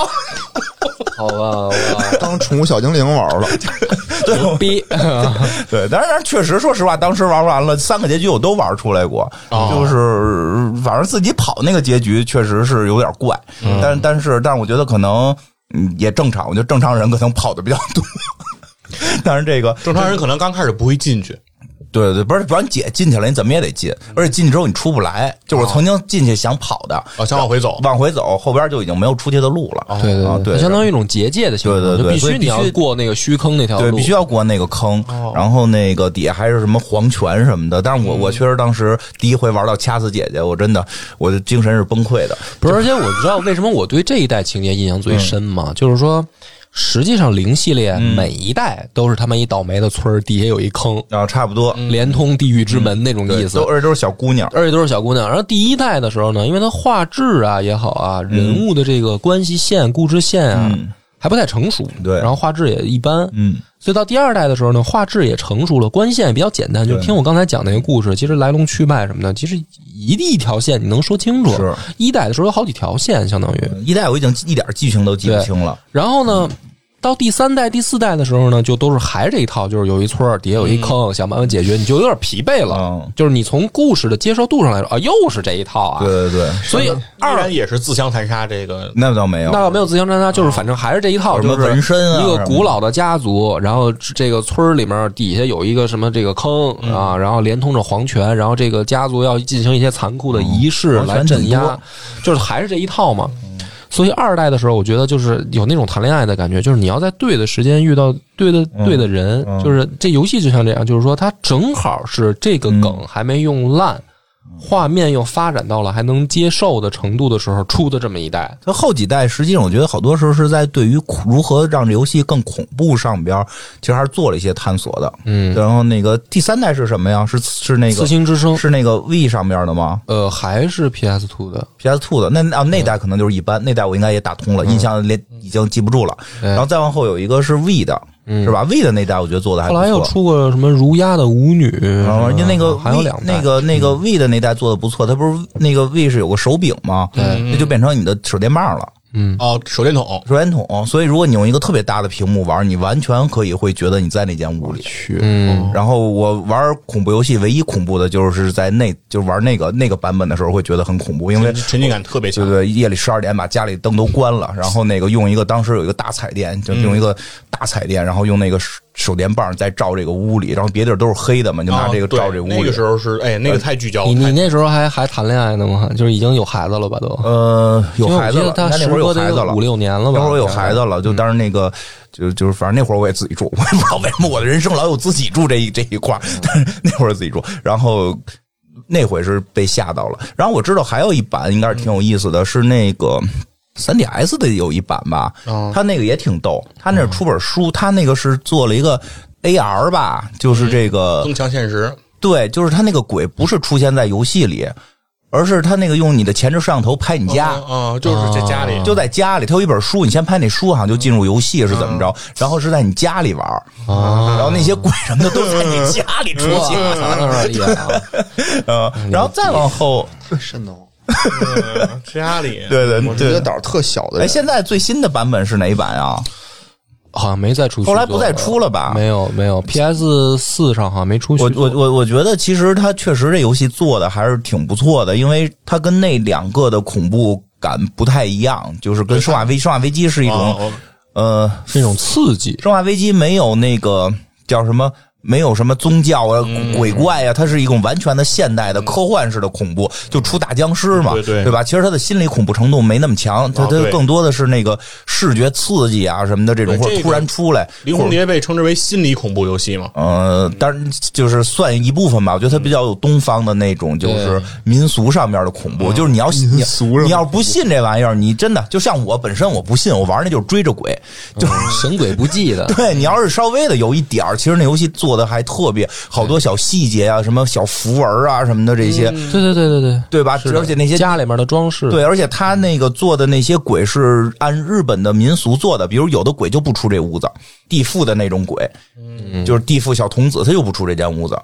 好吧，好吧，当宠物小精灵玩了，对，逼，对，但是但是确实，说实话，当时玩完了三个结局我都玩出来过，就是反正自己跑那个结局确实是有点怪，但但是但是我觉得可能嗯也正常，我觉得正常人可能跑的比较多。但是这个正常人可能刚开始不会进去，对对，不是不然姐进去了，你怎么也得进，而且进去之后你出不来。就是我曾经进去想跑的，哦，想往回走，往回走，后边就已经没有出去的路了。对对啊对，相当于一种结界的情况，对对对必须你要过那个虚坑那条路，对，必须要过那个坑，然后那个底下还是什么黄泉什么的。但是我我确实当时第一回玩到掐死姐姐，我真的我的精神是崩溃的。不是，而且我知道为什么我对这一代情节印象最深嘛？就是说，实际上零系列每一代都是他们一倒霉的村儿，底下有一坑，然后差不多，连通地狱之门那种意思都。而且都是小姑娘。而且都是小姑娘。然后第一代的时候呢，因为它画质啊也好啊，人物的这个关系线、故事线啊，还不太成熟，对然后画质也一般，嗯，所以到第二代的时候呢，画质也成熟了，关系线也比较简单。就听我刚才讲那个故事，其实来龙去脉什么的，其实一一条线你能说清楚。是一代的时候有好几条线，相当于。一代我已经一点剧情都记不清了。然后呢，到第三代、第四代的时候呢，就都是还是这一套，就是有一村儿底下有一坑，想办法解决，你就有点疲惫了。嗯就是你从故事的接受度上来说啊，又是这一套啊。对对对，所以二然也是自相残杀这个那倒没有。那倒没有自相残杀，就是反正还是这一套，有什么就是纹身啊一个古老的家族，然后这个村儿里面底下有一个什么这个坑嗯啊，然后连通着黄泉，然后这个家族要进行一些残酷的仪式来镇压就是还是这一套嘛。所以二代的时候，我觉得就是有那种谈恋爱的感觉，就是你要在对的时间遇到对的对的人，就是这游戏就像这样，就是说它正好是这个梗还没用烂，画面又发展到了还能接受的程度的时候出的这么一代。它后几代实际上我觉得好多时候是在对于如何让这游戏更恐怖上边，其实还是做了一些探索的。嗯，然后那个第三代是什么呀？是是那四个星之声，是那个 V 上边的吗呃，还是 PS Two 的，？PS Two 的那啊那代可能就是一般，那代我应该也打通了，印象连已经记不住了。对然后再往后有一个是 V 的，嗯是吧？V 的那代我觉得做的还不错后来又。出过什么如鸦的舞女，人家那个还有两那个那个 V 的那代做的不错，它不是那个 V 是有个手柄吗？那就变成你的手电棒了。嗯，哦手电筒，手电筒，所以如果你用一个特别大的屏幕玩，你完全可以会觉得你在那间屋里。去，嗯，然后我玩恐怖游戏，唯一恐怖的就是在那就玩那个那个版本的时候会觉得很恐怖，因为沉浸感特别强。对对，夜里十二点把家里灯都关了，然后那个用一个当时有一个大彩电，就用一个大彩电，然后用那个手手电棒在照这个屋里，然后别地儿都是黑的嘛，就拿这个照这屋里。那个时候是哎，那个太聚焦了。你你那时候还还谈恋爱呢吗？就是已经有孩子了吧都？呃有孩子了，他时那会儿有孩子了五。六年了吧？那会儿我有孩子了，就当时那个，就就是反正那会儿我也自己住，我也不知道为什么我的人生老有自己住这一这一块儿，但是那会儿自己住，然后那回是被吓到了。然后我知道还有一版应该是挺有意思的，是那个。3 DS 的有一版吧，他那个也挺逗。他那是出本书，他那个是做了一个 AR 吧，就是这个增强现实，对，就是他那个鬼不是出现在游戏里，而是他那个用你的前置摄像头拍你家。啊，就是在家里。就在家里，他有一本书，你先拍那书，好像就进入游戏是怎么着，然后是在你家里玩啊然后那些鬼什么的都在你家里出现，哇厉害啊！呃，然后再往后，特深哦。嗯家里，对对对我是一个，胆儿特小的哎，人，现在最新的版本是哪一版啊？好像没再出后来不再出了吧？没有没有，PS 四上好像没出续我作。我我我觉得其实它确实这游戏做的还是挺不错的，因为它跟那两个的恐怖感不太一样，就是跟《生化危生化危机》是一种哦呃，是那种刺激，生化危机没有那个叫什么。没有什么宗教啊、嗯鬼怪啊，它是一种完全的现代的科幻式的恐怖，就出大僵尸嘛，对对吧？其实它的心理恐怖程度没那么强，它它更多的是那个视觉刺激啊什么的这种，或者突然出来，灵魂蝶被称之为心理恐怖游戏嘛？呃，当然就是算一部分吧。我觉得它比较有东方的那种，就是民俗上面的恐怖。就是你要，你你要不信这玩意儿，你真的就像我本身我不信，我玩那就是追着鬼。就 神鬼不忌的。对你要是稍微的有一点儿，其实那游戏做的还特别好多小细节啊，什么小符文啊什么的这些，对对对对对，对吧？而且那些家里面的装饰，对，而且他那个做的那些鬼是按日本的民俗做的，比如有的鬼就不出这屋子，地缚的那种鬼，就是地缚小童子，他就不出这间屋子。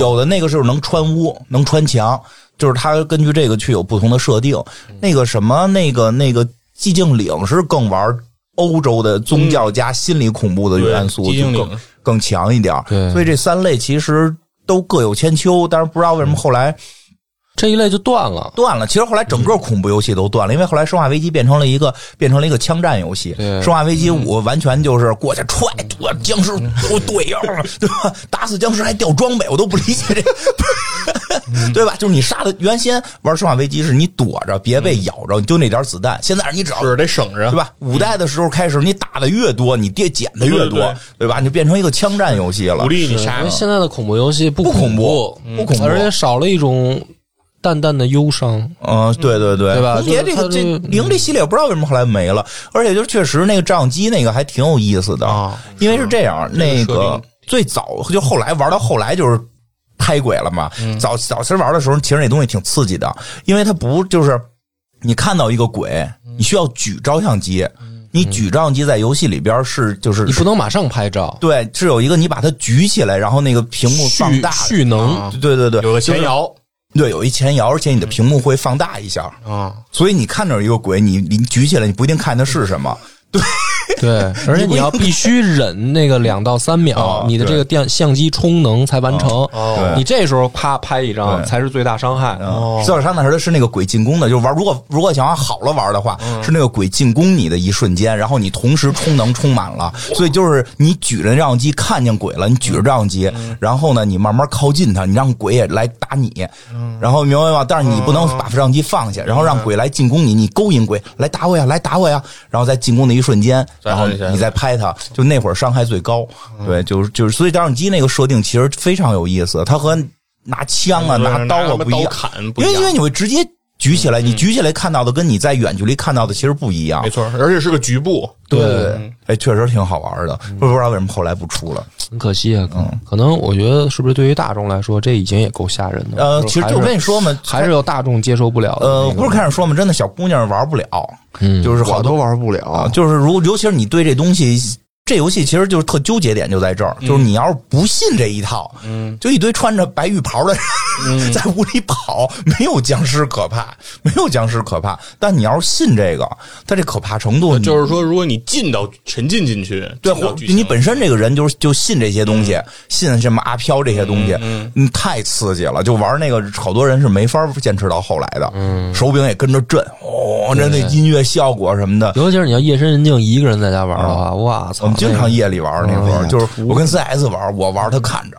有的那个是能穿屋，能穿墙，就是他根据这个去有不同的设定。那个什么，那个那个寂静岭是更玩欧洲的宗教加心理恐怖的元素，就更更强一点所以这三类其实都各有千秋，但是不知道为什么后来。这一类就断了。断了。其实后来整个恐怖游戏都断了，因为后来《生化危机》变成了一个变成了一个枪战游戏，生化危机五》完全就是过去踹我僵尸我对样儿，对吧？打死僵尸还掉装备，我都不理解这。对吧？就是你杀的，原先玩《生化危机》是你躲着别被咬着，你就那点子弹。现在是你只要是得省着对，吧？五代的时候开始，你打的越多，你跌捡的越多，对对对吧？你就变成一个枪战游戏了鼓。励你因杀为。现在的恐怖游戏不不恐怖怖，不恐怖而且少了一种淡淡的忧伤。嗯，对对对，对吧红蝶这个这零这系列，我不知道为什么后来没了，而且就确实那个照相机那个还挺有意思的啊因为是这样，那个最早就后来玩到后来就是。拍鬼了嘛？嗯早早期玩的时候，其实那东西挺刺激的，因为它不就是你看到一个鬼，嗯你需要举照相机，你举照相机在游戏里边是就是你不能马上拍照，对，是有一个你把它举起来，然后那个屏幕放大，蓄能。啊对对对，有个前摇。对，有一前摇，而且你的屏幕会放大一下，啊，所以你看着一个鬼，你你举起来，你不一定看的是什么。对，而且你要必须忍那个两到三秒哦，你的这个电相机充能才完成哦。你这时候啪拍一张才是最大伤害。嗯，四小伤那时候是那个鬼进攻的，就是玩。如果如果想要好了玩的话，是那个鬼进攻你的一瞬间，然后你同时充能充满了，所以就是你举着照相机看见鬼了，你举着照相机，然后呢，你慢慢靠近他，你让鬼也来打你，然后明白吗？但是你不能把照相机放下，然后让鬼来进攻你，你勾引鬼来打我呀，来打我呀，然后在进攻的一瞬间，然后你再拍他，就那会儿伤害最高。对，就是就是，所以照相机那个设定其实非常有意思，它和拿枪啊、拿刀啊不一样，因为因为你会直接举起来，你举起来看到的跟你在远距离看到的其实不一样没。错，而且是个局部，对对对，哎，确实挺好玩的，不不知道为什么后来不出了。很可惜啊，可能可能我觉得是不是对于大众来说，这已经也够吓人的。呃，其实就我跟你说嘛，还是有大众接受不了的呃，不是开始说嘛，真的小姑娘玩不了，嗯就是好多玩不啊，了。就是如尤其是你对这东西。这游戏其实就是特纠结点就在这儿，就是你要是不信这一套，嗯，就一堆穿着白浴袍的人、在屋里跑，没有僵尸可怕，没有僵尸可怕。但你要是信这个，它这可怕程度，就是说，如果你进到沉浸进去，对，你本身这个人就是就信这些东西，信什么阿飘这些东西，嗯嗯，太刺激了。就玩那个，好多人是没法坚持到后来的，嗯，手柄也跟着震，哦，这那音乐效果什么的。尤其是你要夜深人静一个人在家玩的话，哇操！经常夜里玩那会儿，哎呀就是我跟 CS 玩，我玩他看着，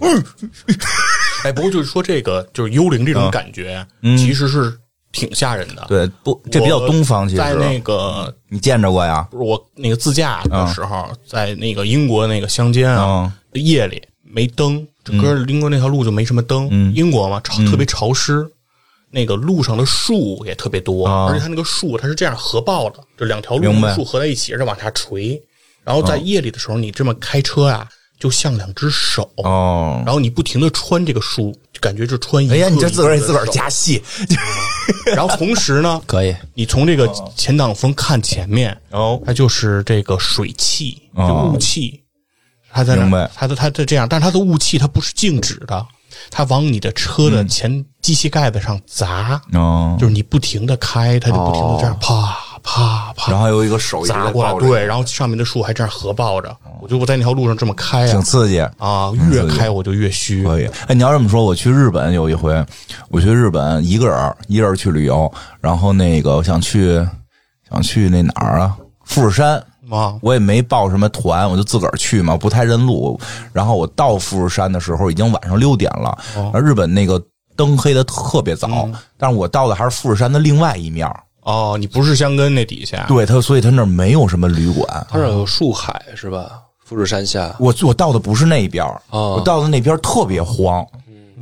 哎，不过就是说这个就是幽灵这种感觉，其实是挺吓人的。嗯对，不，这比较东方，其实在那个你见着过呀？不是我那个自驾的时候，在那个英国那个乡间啊，夜里没灯，整个英国那条路就没什么灯。嗯英国嘛，潮特别潮湿，那个路上的树也特别多，啊而且它那个树它是这样合抱的，就两条路树合在一起，而且往下垂。然后在夜里的时候，你这么开车啊、就像两只手。哦，然后你不停的穿这个树，感觉就穿一个。哎呀，你这自个儿给自个儿加戏。然后同时呢，可以，你从这个前挡风看前面，哦。它就是这个水汽，雾气，它在那它的它的这样，但是它的雾气它不是静止的，它往你的车的前机器盖子上砸，哦，就是你不停的开，它就不停的这样啪啪啪，然后有一个手一直砸过来，对，然后上面的树还这样合抱着，我就我在那条路上这么开啊。挺刺激。啊，越开我就越虚，可以，哎，你要这么说，我去日本有一回，我去日本一个人儿一人去旅游，然后那个我想去想去那哪儿啊，富士山，啊，我也没报什么团，我就自个儿去嘛，不太认路。然后我到富士山的时候已经晚上六点了，哦。而日本那个灯黑的特别早，嗯。但是我到的还是富士山的另外一面儿，哦，你不是香根那底下，对他，所以他那儿没有什么旅馆。他那有树海是吧？富士山下，我我到的不是那边儿哦。我到的那边儿特别荒，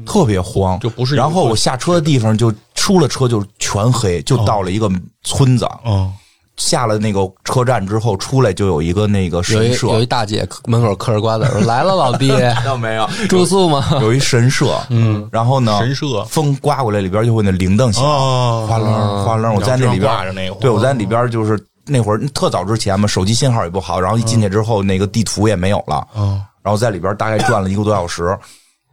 特别荒，就不是然后我下车的地方就出了车就全黑，就到了一个村子。嗯，下了那个车站之后，出来就有一个那个神社，一有一大姐门口嗑着瓜子说：“来了，老弟，到没有？住宿吗？有一神社，嗯，然后呢，神社？风刮过来，里边就会那铃铛响，哦哗楞哗楞。我在那里边挂着那个对我在里边就是那会儿特早之前嘛，手机信号也不好，然后一进去之后，那个地图也没有了，嗯，然后在里边大概转了一个多小时。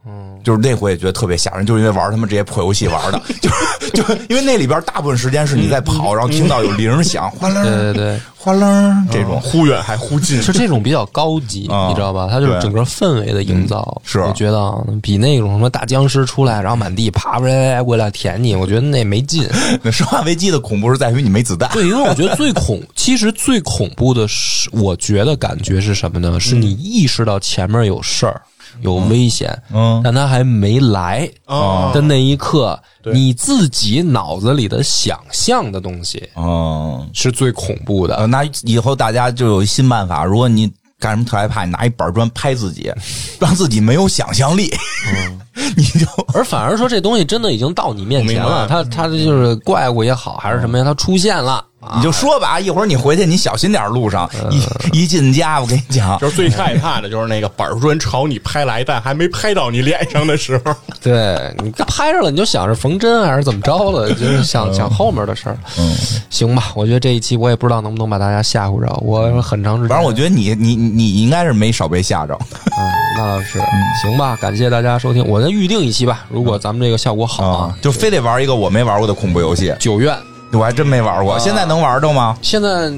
嗯，就是那回也觉得特别吓人，就是因为玩他们这些破游戏玩的，就是就是因为那里边大部分时间是你在跑，然后听到有铃响，哗啦，对对对，哗啦这种，忽远还忽近，是这种比较高级，啊你知道吧？它就是整个氛围的营造，是我觉得啊比那种什么大僵尸出来，然后满地爬过来过来舔你，我觉得那没劲。那《生化危机》的恐怖是在于你没子弹，对，因为我觉得最恐，其实最恐怖的是，我觉得感觉是什么呢？是你意识到前面有事儿。有危险，嗯。但他还没来哦。的那一刻，你自己脑子里的想象的东西嗯，是最恐怖的。呃，那以后大家就有一新办法，如果你干什么特害怕，你拿一板砖拍自己，让自己没有想象力，你就而反而说这东西真的已经到你面前了，我明白它它就是怪物也好，还是什么呀，它出现了，你就说吧，一会儿你回去你小心点，路上一一进家，我跟你讲，就是最害怕的就是那个板砖朝你拍来，但还没拍到你脸上的时候，对你拍着了，你就想着缝针还是怎么着了，就是想想后面的事儿。嗯，行吧，我觉得这一期我也不知道能不能把大家吓唬着，我很长时间，反正我觉得你你你应该是没少被吓着，嗯，那倒是，行吧，感谢大家收听，我再预定一期吧，如果咱们这个效果好啊啊，，就非得玩一个我没玩过的恐怖游戏，九院我还真没玩过，现在能玩着吗？现在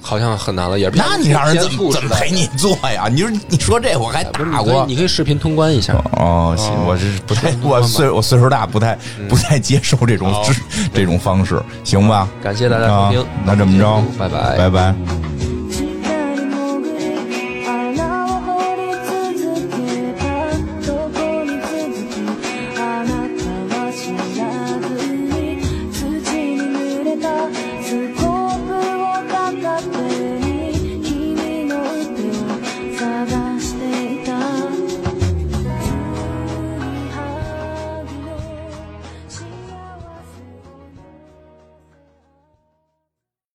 好像很难了，也是那你让人怎么怎么陪你做呀？你说你说这我还打过你可以你可以视频通关一下，哦，行，我这不太，我岁我岁数大，不太不太接受这种这这种方式，行吧？感谢大家收听。啊，那这么着，拜拜。拜拜。